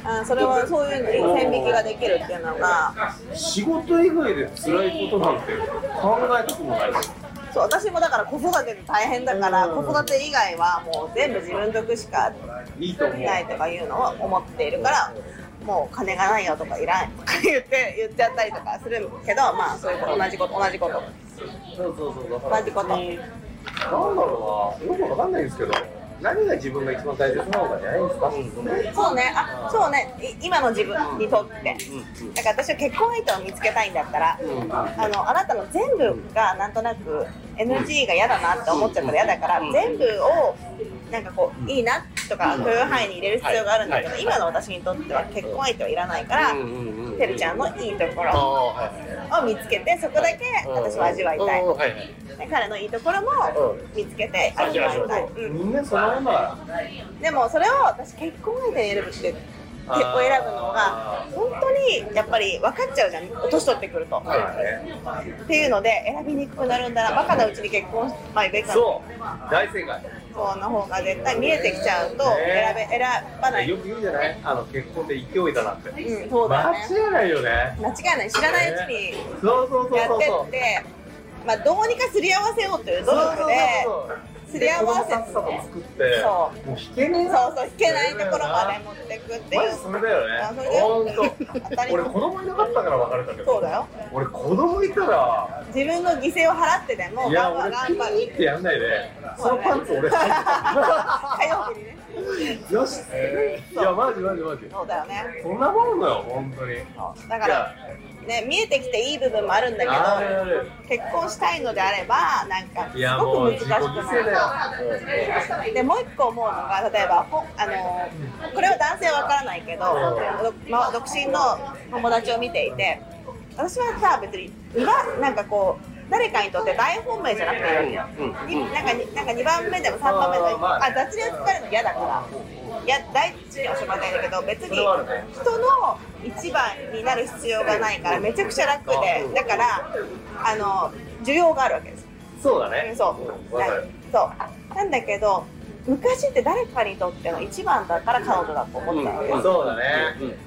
あそれはそういうのに線引きができるっていうのが。仕事以外で辛いことなんて考えたくもない。ですそう私もだから子育てで大変だからうん。子育て以外はもう全部自分得しかいいと思う。ないとかいうのを思っているからもう金がないよとかいらんとか 言って言っちゃったりとかするけどまあそういうこと。同じこと同じこと。そうそうそうだから同じこと。なんだろうなよくわかんないんですけど何が自分が一番大切なのかじゃないですか、そうね。あそうね。い今の自分にとって。だから私は結婚相手を見つけたいんだったらあのあなたの全部がなんとなく NG が嫌だなって思っちゃったら嫌だから全部をなんかこういいなとか許容範囲に入れる必要があるんだけど今の私にとっては結婚相手はいらないからてるちゃんのいいとこあろを見つけてそこだけ私は味わいたい。彼のいいところも見つけて味わいたい、うん。人間そのもんだ。からでもそれを私結婚相手に選ぶって結婚選ぶのが本当にやっぱり分かっちゃうじゃん。年取ってくると、はいねっていうので選びにくくなるんだな。バカなうちに結婚まあべきか。そう。大正解その方が絶対見えてきちゃうと選べ選ばない、よく言うじゃない？あの結婚で勢いだなって。うん、そうだよね。間違いないよね。間違いない。知らないうちにそうそうそうやってってまあどうにかすり合わせようという努力ですり合わせて細かさも作ってそもう弾けねそうそう弾けないところまで持ってくっていう。マジそれだよね。本当俺子供いなかったから別れたけど。そうだよ。俺子供いたら自分の犠牲を払ってでもいや俺ピーってやんないで。そのパンツ俺火曜日にねた。よしいやマジマジマジ。そうだよね。そんなもんだよ本当に。そう。だからね見えてきていい部分もあるんだけど結婚したいのであればなんかすごく難しくないよ。でもう一個思うのが例えばほあのこれは男性はわからないけど、どま独身の友達を見ていて私はさ別にうわなんかこう誰かにとって大本命じゃなくていいわけよ、になんかになんか2番目でも3番目でもまああ雑に扱われるの嫌だからいや大事にはしてもらいたいんだけど別に人の一番になる必要がないからめちゃくちゃ楽で。だからあの需要があるわけです。そうだね。そう。そう。なんだけど昔って誰かにとっての一番だから彼女だと思ったわけ。よ、そうだね。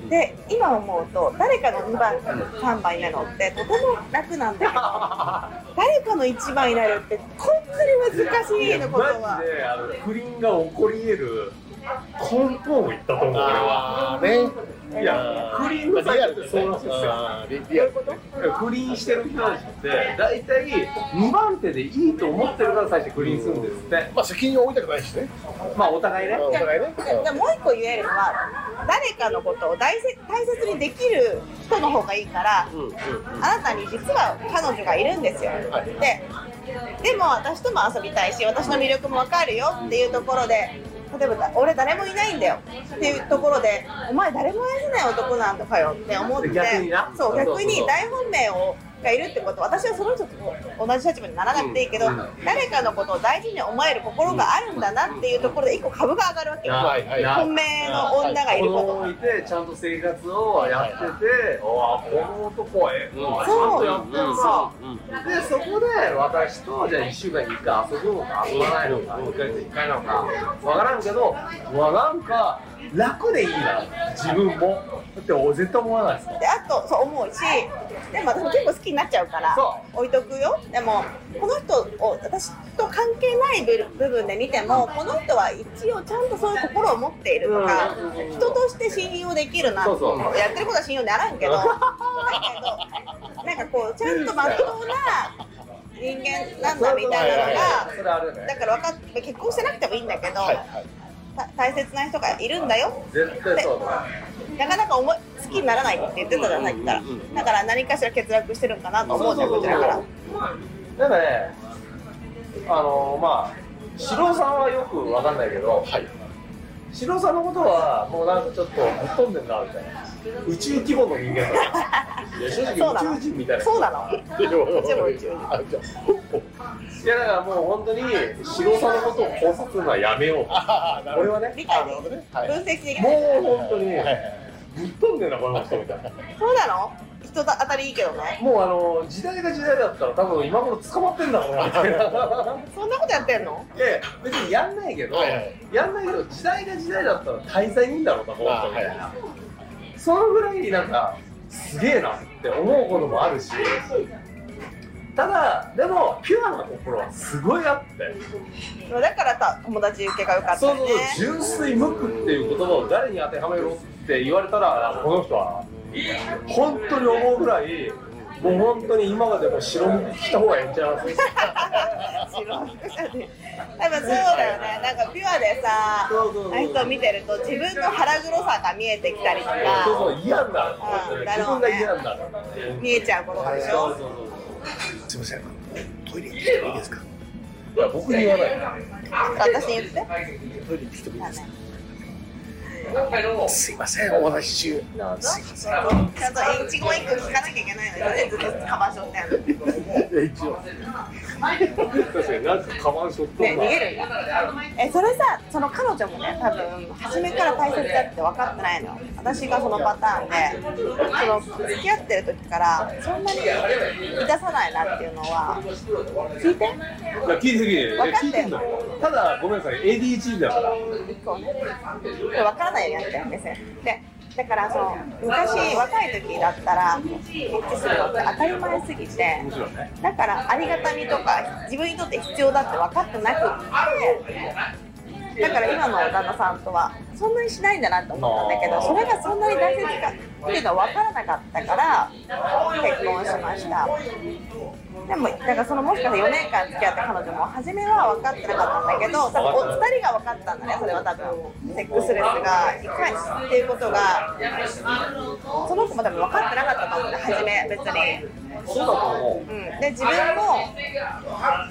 で今思うと誰かの2番3番になるのってとても楽なんだけど 誰かの1番になるって本当に難しいのことマはジで不倫が起こり得る根本を言ったと思う。俺はあーね。いや不倫のサイトってそうなんですよ不倫してる人たちって大体2番手でいいと思ってるから最初不倫するんですってまあ責任を負いたくないしねまあお互いねお互いねもう一個言えるのは誰かのことを大切大切にできる人の方がいいからうんうんうんあなたに実は彼女がいるんですよ、はいででも私とも遊びたいし私の魅力も分かるよっていうところで例えば俺誰もいないんだよっていうところでお前誰も愛せない男なんだかよって思ってそう逆に大本命をがいるってこと。私はその人と同じ立場にならなくていいけど、誰かのことを大事に思える心があるんだなっていうところで一個株が上がるわけよ、はいはいな。本命の女がいる子こと供いてちゃんと生活をやってて、おあこの男はええなちゃんとやってるな、でそこで私とじゃあ1週間に1回遊ぶのか遊ばないのか1回と1回なのか。分からんけどうわなんか楽でいいな。自分もって絶対思わないですかであとそう思うしでも私も結構好きになっちゃうからそ置いとくよ。でもこの人を私と関係ない部部分で見てもこの人は一応ちゃんとそういう心を持っているとか、うん。人として信用できるなそうそう。やってることは信用ならんけど だけどなんかこうちゃんとまっとうな人間なんだみたいなのがだから分かっ結婚してなくてもいいんだけど、はいはい。た大切な人がいるんだよ。絶対そうだなかなか思い好きにならないって言ってたじゃんさっきからだから何かしら欠落してるんかなと思うじゃんこちらからなんかねあのまあ四郎さんはよくわかんないけど、はい。四郎さんのことはもうなんかちょっとぶっ飛んでんなみたいな。宇宙規模の人間だ。いや正直宇宙人みたいなそうなの。いやだからもう本当に四郎さんのことを考察するのはやめよう。俺はね。理解で分析できもない。う本当に。はいはいぶっ飛んでんなこの人みたいな。そうなの？人当たりいいけどね。もうあの時代が時代だったら多分今頃捕まってんだろうな。みたいなそんなことやってんの？いやいや別にやんないけど、はいはい。やんないけど時代が時代だったら滞在にいいんだろうなこの人みたいな、あそのぐらいなんかすげえなって思うこともあるしただでもピュアな心はすごいあって。だからさ友達受けが良かったそうよそうそう。ね純粋無垢っていう言葉を誰に当てはめろって言われたらこの人は本当に思うぐらいもう本当に今までも白むきした方がいいんちゃいます？自分を恥ずかしがって多分そうだよね。なんかピュアでさそうそうそう。あ人を見てると自分の腹黒さが見えてきたりとそうかそう嫌になる。うん自分が嫌になる。見えちゃうことでしょ？そうそうそうすいません。トイレ行ってもいいですか？いや僕に言わない。私に言って。トイレ行ってきてもいいですかすいません。お話し中ちゃんと一言一句聞かなきゃいけないのにずっとカバンしょってんの一応確かになんかカバンしょっとね、逃げるんだ。えそれさその彼女もね多分初めから大切だって分かってないの。私がそのパターンでその付き合ってる時からそんなに満たさないなっていうのは聞いて？いや聞いて聞いて分かってただごめんなさい ADHD だから。そうね。分からないようにやってるんですよでだからその昔若い時だったらエッチするのって当たり前すぎてだからありがたみとか自分にとって必要だって分かってなくってだから今の旦那さんとはそんなにしないんだなと思ったんだけどそれがそんなに大切かっていうのは分からなかったから結婚しました。でもだからそのもしかしたら4年間付き合った彼女も初めは分かってなかったんだけど多分お二人が分かったんだねそれは多分セックスレスがいかにっていうことがその子も多分分かってなかったと思うんだ初め別に。そうだと思う。うん、で自分も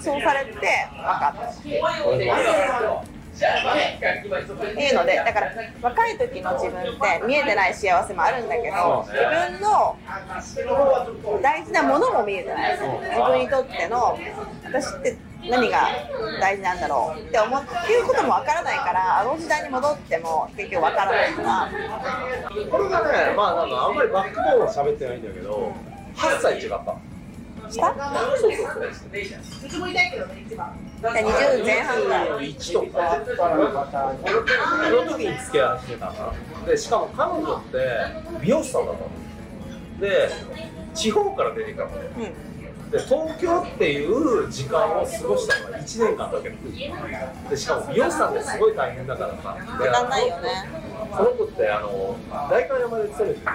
そうされて分かったっていうのでだから若い時の自分って見えてない幸せもあるんだけど自分の大事なものも見えてない。自分にとっての私って何が大事なんだろうって思ってっていうことも分からないからあの時代に戻っても結局分からないから。これがねまあなんかあんまりバックボーンは喋ってないんだけど8歳違った。したそうそうそう20前半ぐらい1とかその時に付き合い始めたかなでしかも彼女って美容師さんだったの。で地方から出てきたのねうん。で東京っていう時間を過ごしたのが1年間だけ。でしかも美容師さんってすごい大変だからさ。時間ないよねその子ってあの代官山で勤めてて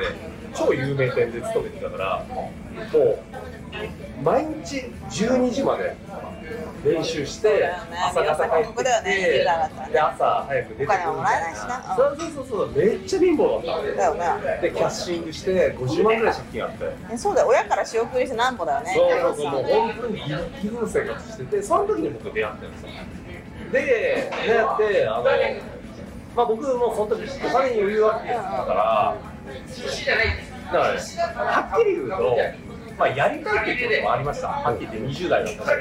超有名店で勤めてたからもう毎日12時まで練習して朝方帰ってきて10代だったらね。で朝早く出てくるみたいお金もらえないしな。そうそうそうそうめっちゃ貧乏だった。だよね。でキャッシングして50万ぐらい借金あって。えそうだよ。親から仕送りしてなんぼだよね。そうそうそうもう本当にギリギリの生活しててその時に僕出会ってるんですよ。で出会ってあのまあ僕もその時お金に余裕あってたからだからねはっきり言うとまあやりたいっていうこともありました。はっきり言って20代だったしね。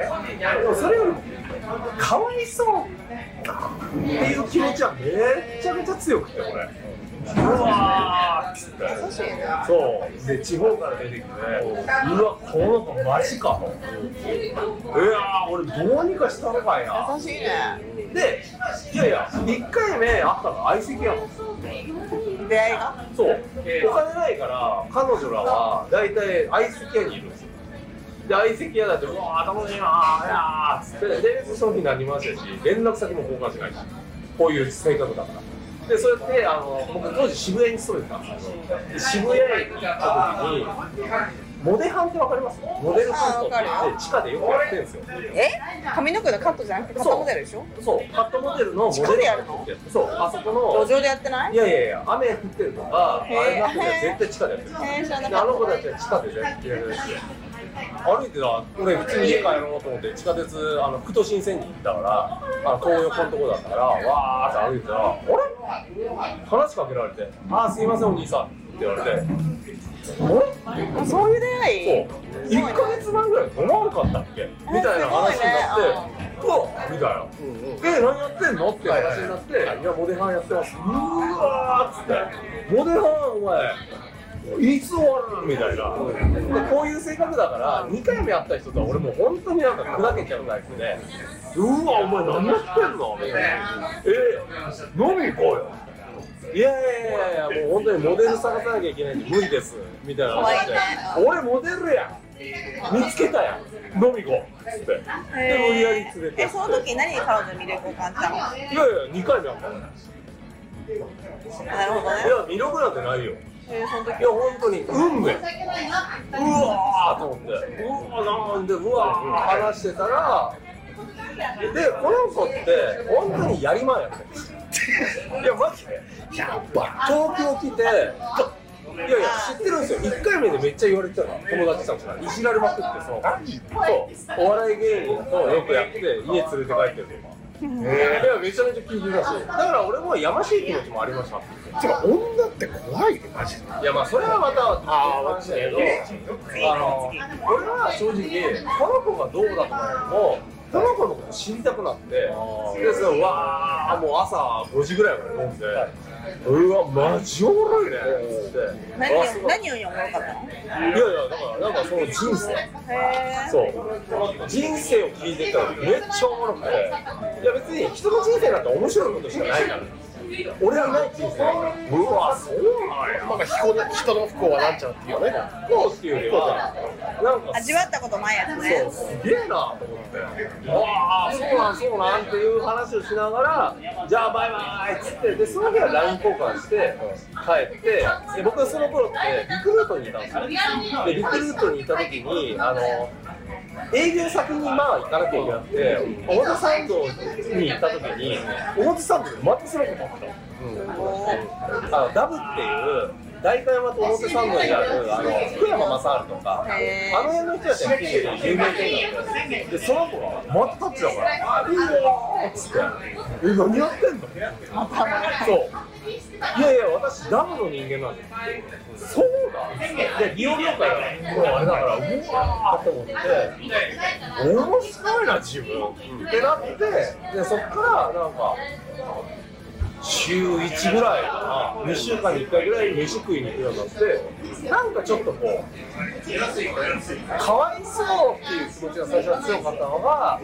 でもそれよりもかわいそうっていう気持ちはめちゃめちゃ強くて俺。うわーっつって。そう。で地方から出てきてうわこの子マジかと。いやー俺どうにかしたのかいな。優しいね。でいやいや1回目会ったの相席屋なん出会いが？そう。お金ないから彼女らは大体相席屋にいるんですよ。で相席屋だってうわー楽しいなーいやーっつってで別にその日何もなしたし連絡先も交換しないしこういう性格だから。でそうやってあの僕当時渋谷に勤めてたんですけど渋谷に行った時にモデハンってわかります？モデルハントって地下でよくやってるんですよ。え？髪の毛のカットじゃなくてカットモデルでしょ？そうカットモデルのモデルやるのそうあそこの路上でやってない？いやいやいや、雨降ってるとか、あれなって絶対地下でやってる。あの子たちは地下でやってるし、歩いてた、俺普通に家帰ろうと思って地下鉄、あの、福都新線に行ったから、あの、東横のとこだったから、わーって歩いてたら、あれ？話しかけられて、あーすいませんお兄さんって言われて、あれ？あそういう出会い？そう、1ヶ月前ぐらい飲まなかったっけ？みたいな話になって、うわみたいな。え、何やってんの？って話になって、いや、モデハンやってます。うーわーっつって、モデハン、お前、いつ終わるみたいな。で、こういう性格だから、2回目会った人とは俺もう本当になんか砕けちゃうタイプで、うわ、お前何やってんの？みたいな。え、飲み行こうよ。いやいやいやいや、もう本当にモデル探さなきゃいけないんで無理です。みたいな話で、俺モデルやん。見つけたやん。飲み行こう。つって。で、無理やり連れて。えその時何に彼女に魅力を感じたのいやいや、2回目会ったの。いなるほどねや、魅力なんてないよ。えその時いや、本当に、運命。うわーと思って、うわーなんで、うわー話してたら、でこの子って本当にやりまんやっていやマジで。やっぱ東京来ていやいや知ってるんですよ。1回目でめっちゃ言われてたの。友達たちからいじられまくってそのそう。お笑い芸人とよくやって家連れて帰ってるとか。いやめちゃめちゃ聞いてたし。だから俺もやましい気持ちもありました。てか女って怖いねマジで。いやまあそれはまたあー話だけどあの俺は正直この子がどうだとかよりもこの子のこと知りたくなってでそのうわーもう朝5時ぐらいまで飲んで、うわマジおもろいねっつって。何を何をにおもろかったのいやいやだからなんかその人生。へえそう。人生を聞いてたらめっちゃおもろくて。いや別に人の人生なんて面白いことしかないから俺はない人生だからうわそうなんや。まあ人の人の不幸はなんちゃうっていうね。こうっていうよりはなんか味わったことないやつね。そうすげえなと思って。ああそうなんそうなんっていう話をしながらじゃあバイバイっつってでその日は LINE 交換して帰ってで僕はその頃ってリクルートにいたんですよ。でリクルートにいた時にあの営業先にまあ行かなきゃいけなくて表参道に行った時に表参道でまたその子持ってたの。あのダブっていう代官山と表参道にあるあの福山雅治とかあの辺の人たちが来てる有名店なんででその子が「またタッチだから」「うわーっつって「え何やってんの?」そういやいや私ダムの人間なんですそうだで美容業界だからもうあれだからうわーって思って面白いな自分、ってなってでそっからなんか週1ぐらいかな2週間に1回ぐらい飯食いに行くようになってなんかちょっとこうかわいそうっていう気持ちが最初は強かったのが、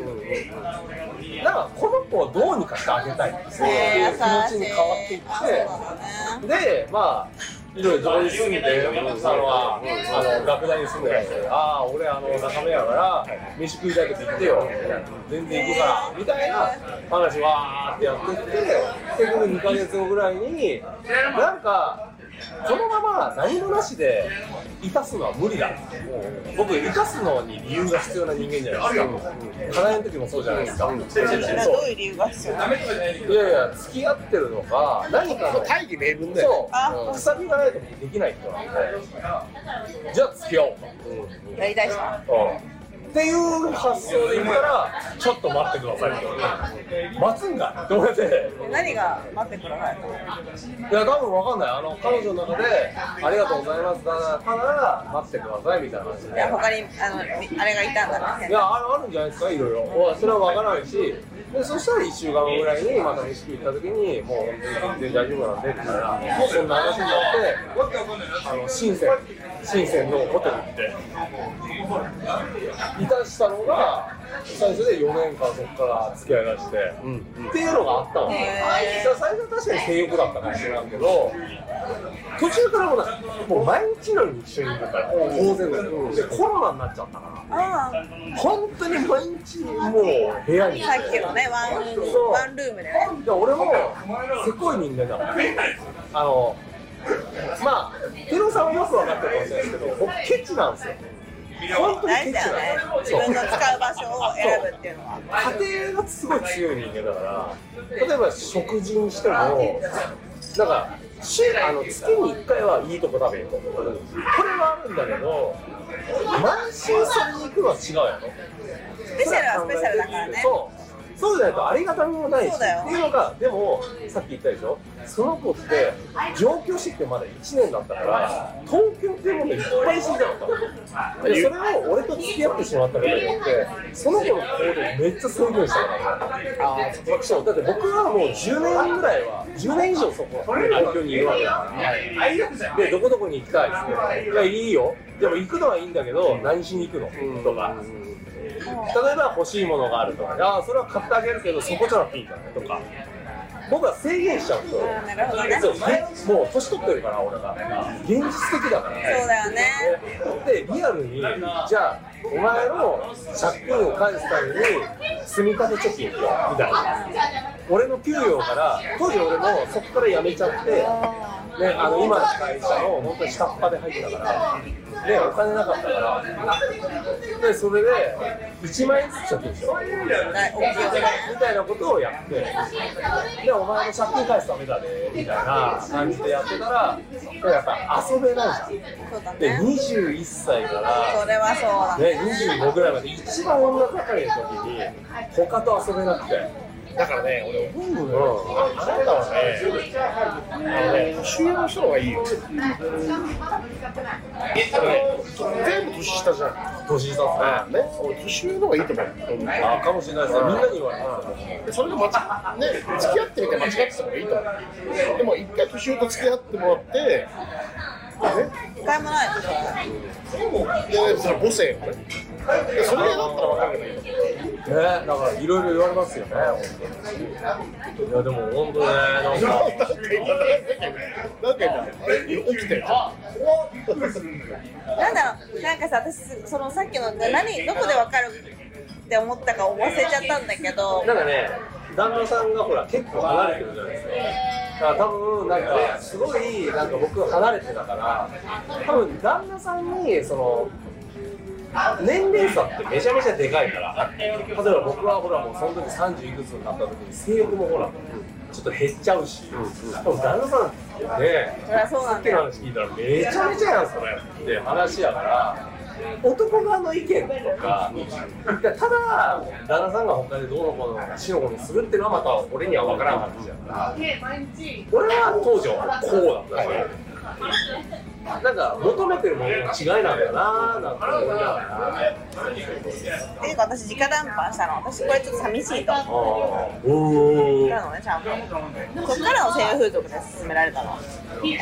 なんかこの子をどうにかしてあげたいっていう気持ちに変わっていって、でまあいろいろどこに住んでる。さんはあの学大に住んでらっしゃるああ俺あの中目やから飯食いたい時行ってよ全然行くからみたいな話わーってやってって結局2ヶ月後ぐらいになんかそのまま何もなしで生かすのは無理だ。僕生かすのに理由が必要な人間じゃないですか。課題の時もそうじゃないですか。それはどういう理由が必要なの？いやいや付き合ってるのか何かの大義名分だよあそう。鎖がないとできない人なんで。じゃあ付き合おうやりたい人。うんっていう発想で言ったらちょっと待ってください。と待つんかって思って？何が待ってください？いや多分わかんない。あの彼女の中でありがとうございますただただ待ってくださいみたいな話。でいや他にあのみあれがいたんだね。いやああるんじゃないですかいろいろ。それは分からないし。でそしたら1週間後ぐらいにまた飯食い行った時にもう全然大丈夫なんでみたいなそんな話になってあの深セン深センのホテル行っていたしたのが最初で4年間そこから付き合いだして、っていうのがあったの、へー。だから最初は確かに性欲だったかもしれないけど途中からもうもう毎日のように一緒にいるから当然だよ。でコロナになっちゃったからあ本当に毎日もう部屋に。さっきのねワンワンルームでね。で俺もせこい人間だから。あのまあテロさんはよく分かってるかもしれないですけど僕ケチなんですよ本当にケチ大事だよね自分の使う場所を選ぶっていうのは家庭がすごい強い人間だから例えば食事にしてもなんか週あの月に1回はいいとこ食べようこれはあるんだけど毎週それに行くのは違うやろスペシャルはスペシャルだからねそうそうじゃないとありがたみもないしっていうのがでもさっき言ったでしょ？その子って上京してきてまだ1年だったから東京っていうものいっぱい知りたかったの。でそれを俺と付き合ってしまったことによってその子の行動をめっちゃ制限したからああそうだって僕はもう10年ぐらいは10年以上そこ東京にいるわけだから。でどこどこに行きたいっつって。いやいいよ。でも行くのはいいんだけど何しに行くの？とか例えば欲しいものがあるとか、ああ、それは買ってあげるけど、そこじゃなくていいんだねとか、僕は制限しちゃうと、もう年取ってるから、俺が、現実的だから、そうだよね。で、リアルに、じゃあ、お前の借金を返すために、積み立て貯金みたいな、俺の給料から、当時俺もそこから辞めちゃって、ね、あの今の会社の本当に下っ端で入ってたから、でお金なかったから。でそれで1万円ずつ借金でしよねみたいなことをやって。でお前の借金返すためだねみたいな感じでやってたらやっぱ遊べないじゃん。でね21歳からそれはそうだね、25ぐらいまで一番女高い時に他と遊べなくて、だからね俺思うのよ。あなたはねあのね年上の人の方がいいよ。全部年下じゃん。年下あね。俺年上の方がいいと思う。あかもしれないですね、みんなに言われますでそれが間違ね付き合ってみて間違ってた方がいいと思う。でも一回年上と付き合ってもらってね一回もないでしょでそれ母性をねでそれだったら分かるけどね、だからいろいろ言われますよね、いや、でも本当ね、なんかなんか、か今なんか今起きてるなんだろうなんかさ私そのさっきの何どこでわかるって思ったか忘れちゃったんだけどなんかね、旦那さんがほら、結構離れてるじゃないですか。だから多分なんかすごいなんか僕離れてたから多分旦那さんにその年齢差ってめちゃめちゃでかいから例えば僕はほらもうその時30いくつになった時に性欲もほらちょっと減っちゃうし、でも旦那さんってねそりゃそうなんっきの話聞いたらめちゃめちゃやんそれって話やから男側の意見とか。ただ旦那さんが他でどうのこうのしのこのするっていうのはまた俺には分からん話やから。俺は当時はこうだったし なんか求めてるものの違いなんだななんて思いながらっていうか私直談判したの私これちょっと寂しいとあーおなのねちゃんとそっからの西洋風俗で勧められたのそれは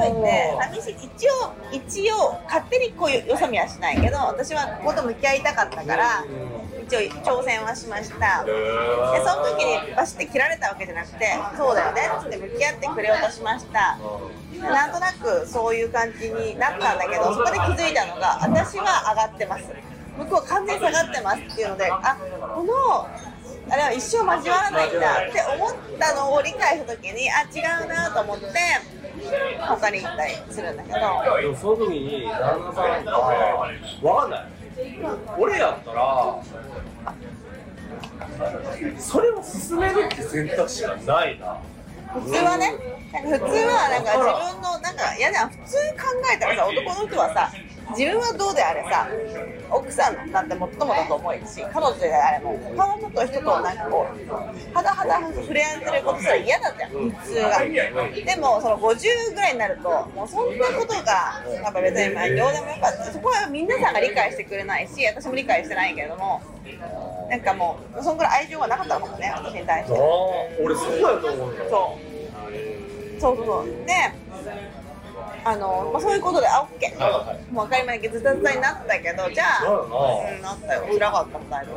置いといて寂しい一応一応勝手にこういうよそ見はしないけど私はここと向き合いたかったから一応挑戦はしました。でその時にバシって切られたわけじゃなくてそうだよねっつって向き合ってくれようとしました。なんとなくそういう感じになったんだけどそこで気づいたのが私は上がってます。向こう完全に下がってますっていうのであこのあれは一生交わらないんだって思ったのを理解した時にあ違うなと思って他に行ったりするんだけど。でもその時に旦那さんがわかんない俺やったらそれを進めるって選択肢がないな。普通はねなん。か普通はなんか自分のなんか嫌だ普通考えたらさ男の人はさ自分はどうであれさ奥さんなんて最もだと思うし彼女であれも他の人と人となんかこう肌肌触れ合ってることすら嫌だったよ普通がでもその50ぐらいになるともうそんなことがやっぱ別にまあどうでもよかった。そこは皆さんが理解してくれないし私も理解してないけれどもなんかもうそんぐらい愛情がなかったのかもね私に対して。ああ俺そうやと思うんだよ。そう。そうそうそう。であの、まあ、そういうことであオッケー、はいはい。もう分かりませんけどズタズタになったけどじゃあうんなったよ。辛かっただいぶ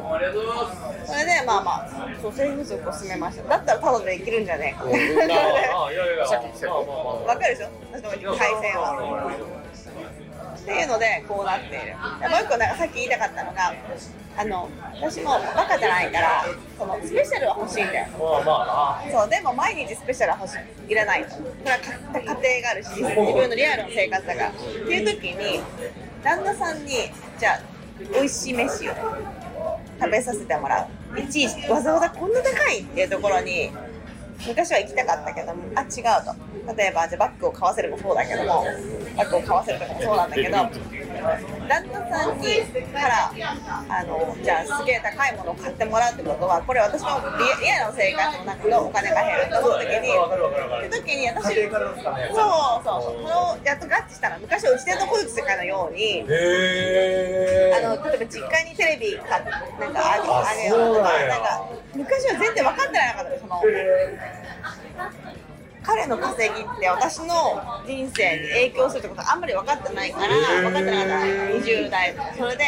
それでまあまあそうセリフ族を進めました。だったらタダで生きるんじゃねえか。わかるでしょ？私の回線はっていうのでこうなっている。でもう一個なんかさっき言いたかったのがあの私もバカじゃないからそのスペシャルは欲しいんだよ。そうでも毎日スペシャルは欲しい。いらないと。これはか家庭があるし自分のリアルの生活だから。っていう時に旦那さんにじゃあ美味しい飯を食べさせてもらう。いちいちわざわざこんな高いっていうところに昔は行きたかったけどもあ違うと。例えばじゃあバッグを買わせるもそうだけどもバッグを買わせるとかもそうなんだけど旦那さんにからあのじゃあすげえ高いものを買ってもらうってことはこれ私のリアルの生活の中のお金が減ると思った時にって時に私そうそうこのやっと合致したの昔はうちでの小雪かのようにあの例えば実家にテレビ買ってなんかあげよとかなんやなんか昔は全然分かってなかったその。彼の稼ぎって私の人生に影響するってことあんまり分かってないから分かってなかった20代それで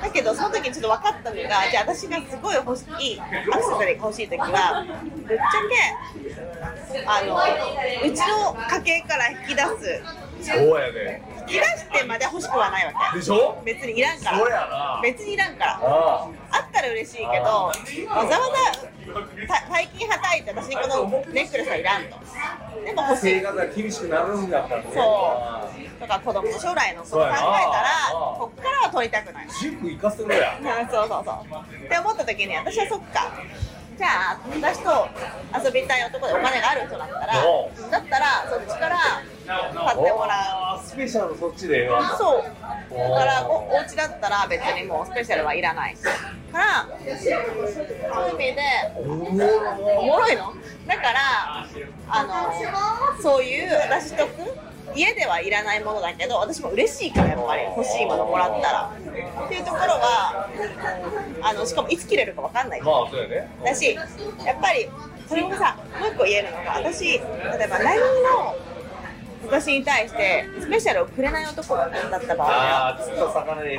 だけどその時にちょっと分かったのがじゃあ私がすごい欲しいアクセサリーが欲しい時はぶっちゃけあのうちの家計から引き出す。そうやね引き出してまで欲しくはないわけ。でしょ？別にいらんから。別にいらんから。ああ。ったら嬉しいけどわざわざた大金はたいて私にこのネックレスはいらんと。でもあ欲しい。生活が厳しくなるんだったらね。そう。とか子供の将来のこと考えたらこっからは取りたくない。塾行かせろやうん。そうそうそう。って思った時に私はそっか。じゃあ私と遊びたい男でお金がある人だったらおだったらそっちから買ってもらう。スペシャルそっちでそう。だからおお家だったら別にもうスペシャルはいらないから。そういう意味でおもろいの？だからあのそういう私とく家ではいらないものだけど私も嬉しいからやっぱり欲しいものもらったら。っていうところはあのしかもいつ切れるかわかんない。まあそうやね。だしやっぱりそれもさもう一個言えるのが私例えば LINE の私に対してスペシャルをくれない男だった場合。ああ釣った魚に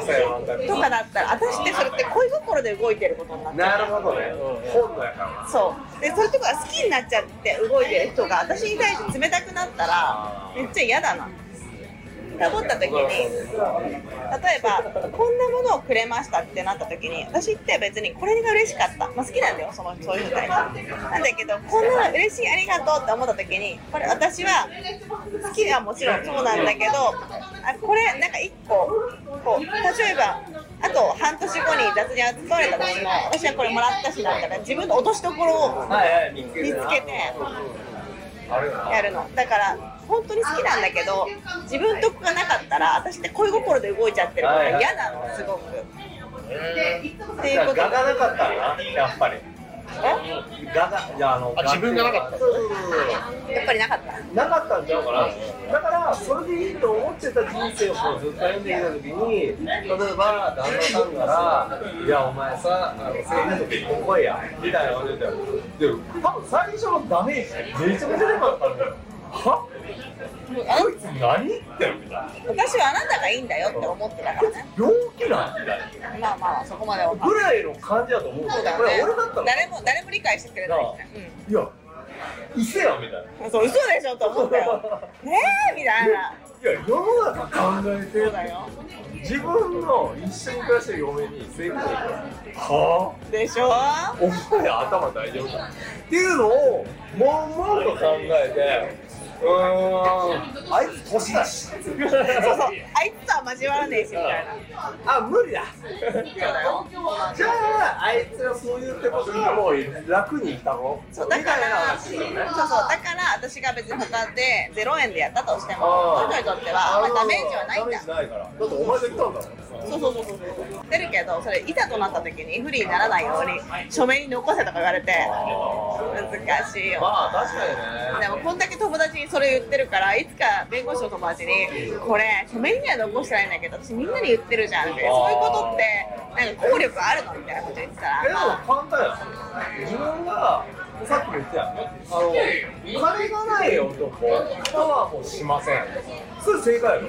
とかだったら私ってそれって恋心で動いてることになってなるほどね。本能やから。そう。でそれとか好きになっちゃって動いてる人が私に対して冷たくなったらめっちゃ嫌だなって思った時に例えばこんなものをくれましたってなった時に私って別にこれが嬉しかった、まあ、好きなんだよそのそういう人たちなんだけどこんなの嬉しいありがとうって思った時にこれ私は好きはもちろんそうなんだけどあこれなんか一個こう例えばあと半年後に雑に集まれた時も私はこれもらったしだったら自分の落としどころを見つけて。やるの。だから本当に好きなんだけど自分とこがなかったら私って恋心で動いちゃってるから嫌なのすごく。っていうことガがなかったらなやっぱり。え？ガがいやあのあ自分がなかった。そうそうそうやっぱりなかった。なかったんちゃうかな。だからそれでいいと思ってた人生をこうずっと歩んできた時に例えば旦那さんから「いやお前さあの生理の結婚来いや」みたいなこと言ってで多分最初のダメージめちゃめちゃでかかったのよは？こいつ何言ってるみたいな私はあなたがいいんだよって思ってたからね。病気なんみたいまあまあそこまでは。なぐらいの感じだと思うそうだよね俺だったら誰も誰も理解してくれないしねいや伊勢やみたいな。うんそう嘘でしょと思ったよ。ねえみたいな。いや世の中考えてそうだよ。自分の一緒に暮らしてる嫁に性格はでしょ？あお前頭大丈夫かっていうのをもんもんと考えてあいつ年だしそうそうあいつとは交わらねえしみたいな。あ無理だ。じゃああいつがそう言ってことはもう楽にいたの？そうだからねそうそうだから私が別に他で0円でやったとしてもあーその人にとってはあんまりダメージはないんだ。だってお前が言ったんだもん。そうそうそうそう。言ってるけどそれいざとなった時に不利にならないように書面に残せとか言われて難しいよ。まあ確かにね。でもこんだけ友達にそれ言ってるからいつか弁護士の友達に「これ書面には残してないんだけど私みんなに言ってるじゃん」ってそういうことってなんか効力あるの？みたいなこと言ってたらえでもまあ簡単やん。自分がさっきも言ったやんあの金がない男パワーもしません。それ正解やろ。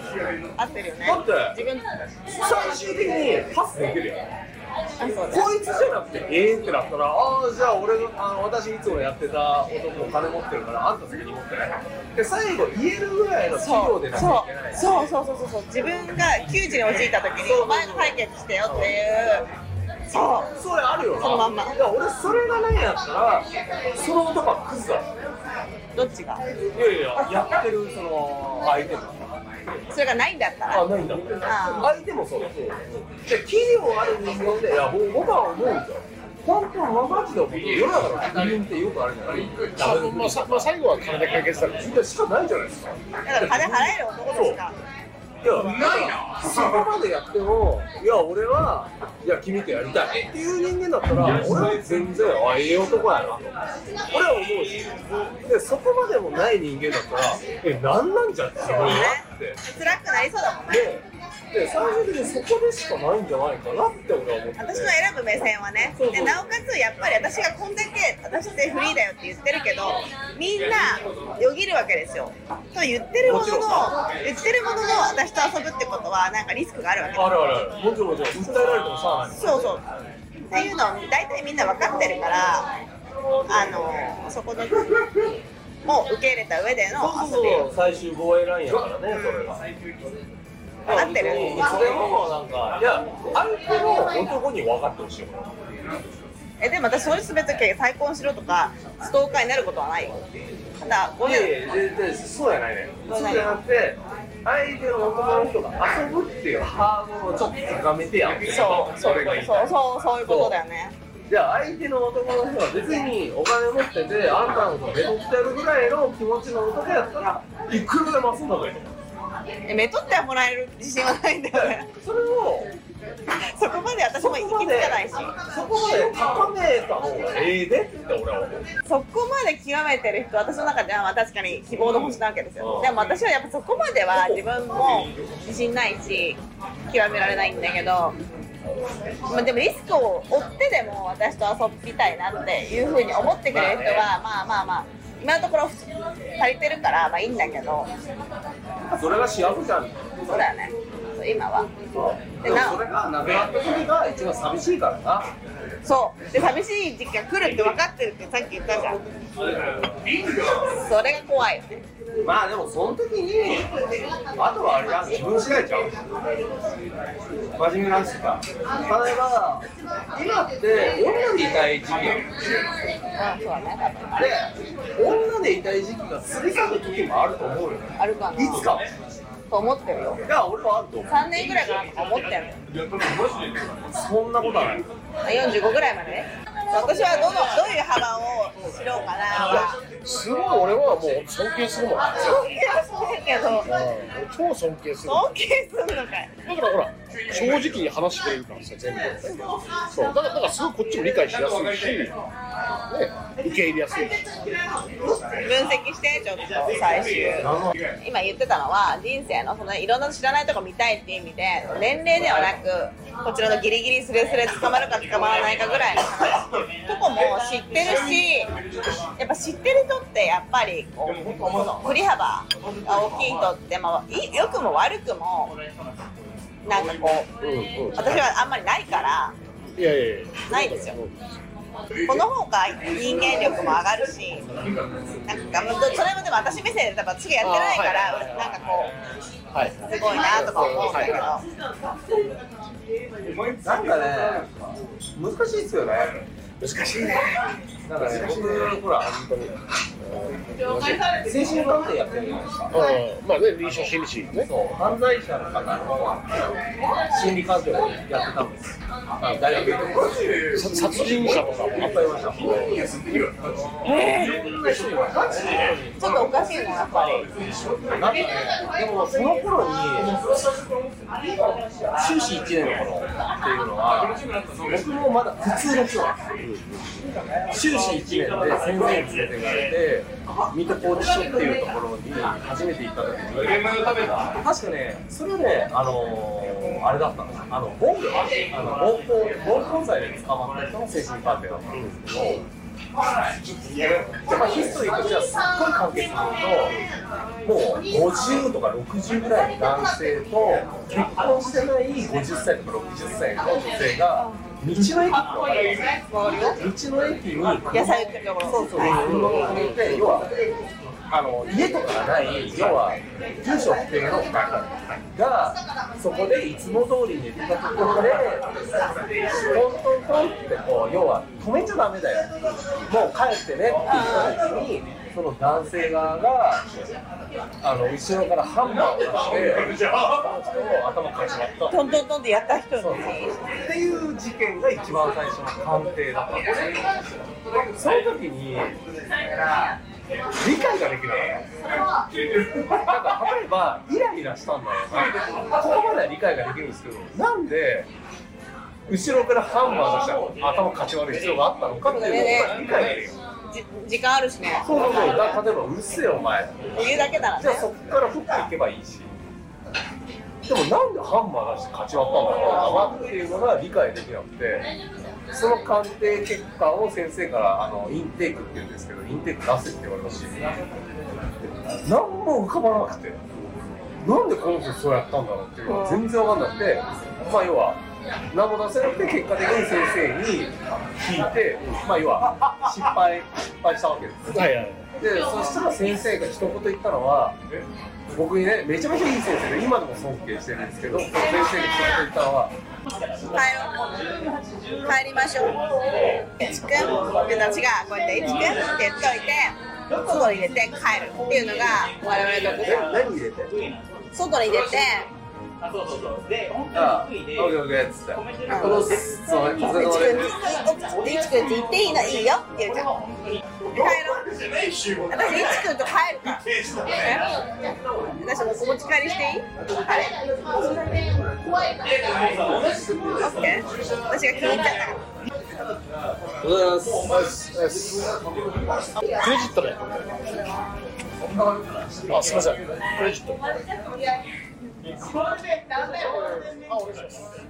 合ってるよね。だって自分最終的にパスできるやんこいつじゃなくてええってなったらああじゃあ俺のあの私いつもやってた男金持ってるからあんた責任持ってない。で最後言えるぐらいの企業でなきゃいけない。そうそうそうそうそう。自分が窮地に陥った時にお前が解決してよっていう。そう。それあるよな。そのまんま。いや俺それがないんやったらその男はクズだ。どっちが？いやいややってるその相手もそれがないんだ。ったらあないんだ相手もそうだ。で器量ある人間でいや僕僕は思うんですよ本当はマジで思う世の中の不倫ってよくあるじゃないまあさまあ、最後は金で解決されるみんなしかないじゃないですか。だから金払える男としかいや、ないな。そこまでやっても、いや、俺は、いや、君とやりたいっていう人間だったら、俺は全然、あ、ええ男やなと。俺は思うし、で、そこまでもない人間だったら、え、なんなんじゃって、それはって。辛くなりそうだもんねで、で、最終的にそこでしかないんじゃないかなって俺は思ってて。私の選ぶ目線はね。そうそう。でなおかつやっぱり私がこんだけ私ってフリーだよって言ってるけどみんなよぎるわけですよ。と言ってるものの言ってるものの私と遊ぶってことはなんかリスクがあるわけあるあるある。もちろんもちろん、訴えられてもしゃあない。そうそう。っていうのを大体みんな分かってるからあのそこのもう受け入れた上でのそう遊びそう。最終防衛ラインやからね、それが。合ってる。いつでもなんか、いや、相手の男に分かってほしい。えでも私そういう全て再婚しろとかストーカーになることはないよ。ただこういう。いやいやそうやないねそうじゃなくて相手の男の人が遊ぶっていうハードルをちょっと高めてやってそうそれがいいそうそうそういうことだよね。じゃあ相手の男の人は別にお金持っててあんたのことめとってやるぐらいの気持ちの男やったらいくらでも遊んだ方がいいと思うえめとってはもらえる自信はないんだよね。それをそこまで私も行き着かないし。そこまで高めた方がええでって俺は思う。そこまで極めてる人私の中ではまあ確かに希望の星なわけですよ。でも私はやっぱそこまでは自分も自信ないし極められないんだけど。まあでもリスクを負ってでも私と遊びたいなっていうふうに思ってくれる人はまあまあまあ今のところ足りてるからまあいいんだけどそれが幸せじゃん。そうだよね。今は。でもそれがなくなった時が一番寂しいからな。そう。で寂しい時期が来るって分かってるってさっき言ったじゃん。それが怖いよねまあでもその時にあとはあれだ自分次第ちゃう。真面目な話か。例えば今って女でいたい時期やんうんそうだねで女でいたい時期が過ぎ去る時もあると思うよ。あるかな。いつか。と思ってるよ。いや俺はあると思う。3年ぐらいかな。とか思ってる。よそんなことはない。45ぐらいまでね私はどのどういう幅を知ろうかな。すごい俺はもう尊敬するもん。尊敬はしてるけど。超尊敬する。尊敬すんのかい。だからほら正直に話してくれるからさ全部。そう。だからだからすごいこっちも理解しやすいし、ね、受け入れやすいし分析してちょっと最終今言ってたのは人生のそのいろんな知らないとこ見たいっていう意味で年齢ではなくこちらのギリギリスレスレ捕まるか捕まらないかぐらいのとこも知ってるしやっぱ知ってる人ってやっぱりこう振り幅が大きい人って、まあ、良くも悪くもなんかこううんうん。私はあんまりないからいやいやいや。ないですよ。この方が人間力も上がるしなんかそれもでも私目線で多分次やってないからなんかこうはい。すごいなとか思うんだけど。なんかね難しいっすよね。難しいね。なんかね僕ほら本当に精神鑑定やってるじゃないですかう。んまあね臨床心理士ね。そう。犯罪者の方の心理鑑定をやってたんですあ大学で殺人者とかもいっぱいいましたちょっとおかしいのやっぱりなんかねでもその頃に修士1年の頃っていうのは僕もまだ普通の人なんですよ修士1年で先生に連れて行かれて水戸拘置所っていうところに初めて行った時に確かねそれはねあのーあれだったんですあの暴あの暴行暴行罪で捕まった人の精神鑑定だったんですけどまあ、ヒストリーとしてはすっごい簡潔に言うともう。50とか60ぐらい。の男性と結婚してない50歳とか60歳の女性が道の駅って分かります道の駅に野菜売ってるところそうそう。車を止めて要はあの家とかがない要は住所不定のがそこでいつも通り寝てたところでトントントンってこう要は止めちゃダメだよ。もう帰ってねって言った時にその男性側があの後ろからハンマーを出してその人を頭かち割った。トントントンってやった人そうにっていう事件が一番最初の鑑定だったんですよ。その時に理解ができないなんか例えばイライラしたんだろうな。ここまでは理解ができるんですけどなんで後ろからハンマー出して頭かち割る必要があったのかっていうのが理解ができるじ時間あるしね。そうそうそう。例えばうるせえよお前。言うだけならね。じゃあそこから振っていけばいいし。でもなんでハンマー出して勝ち割ったんだろうなっていうのが理解できなくてその鑑定結果を先生からあのインテークって言うんですけどインテーク出せって言われたし何も浮かばなくてなんでこの人そうやったんだろうっていうのは全然わかんなくてまあ要は何も出せなくて結果的に先生に聞いて。まあ要は失敗失敗したわけですはいはいでそしたら先生が一言言ったのは僕にねめちゃめちゃいい先生で今でも尊敬してるんですけどその先生が一言言ったのは。帰ろう。帰りましょう。一くん。私がこうやって一くんって言っといて外に入れて帰るっていうのが我々のえ？何入れて？外に出てあそうそうそう。で本あ当に福井で。オッケーオッケーっつって。うんこのそうお疲れいちくん様でちいちくんち行っていいのいいよ。って言うじゃ帰ろう私いちくん。と帰るから私もお持ち帰りしていいはいオッケー私が気に。入っちゃったからおはようございますクレジットであすいません。クレジット Perfect. Now that was the next.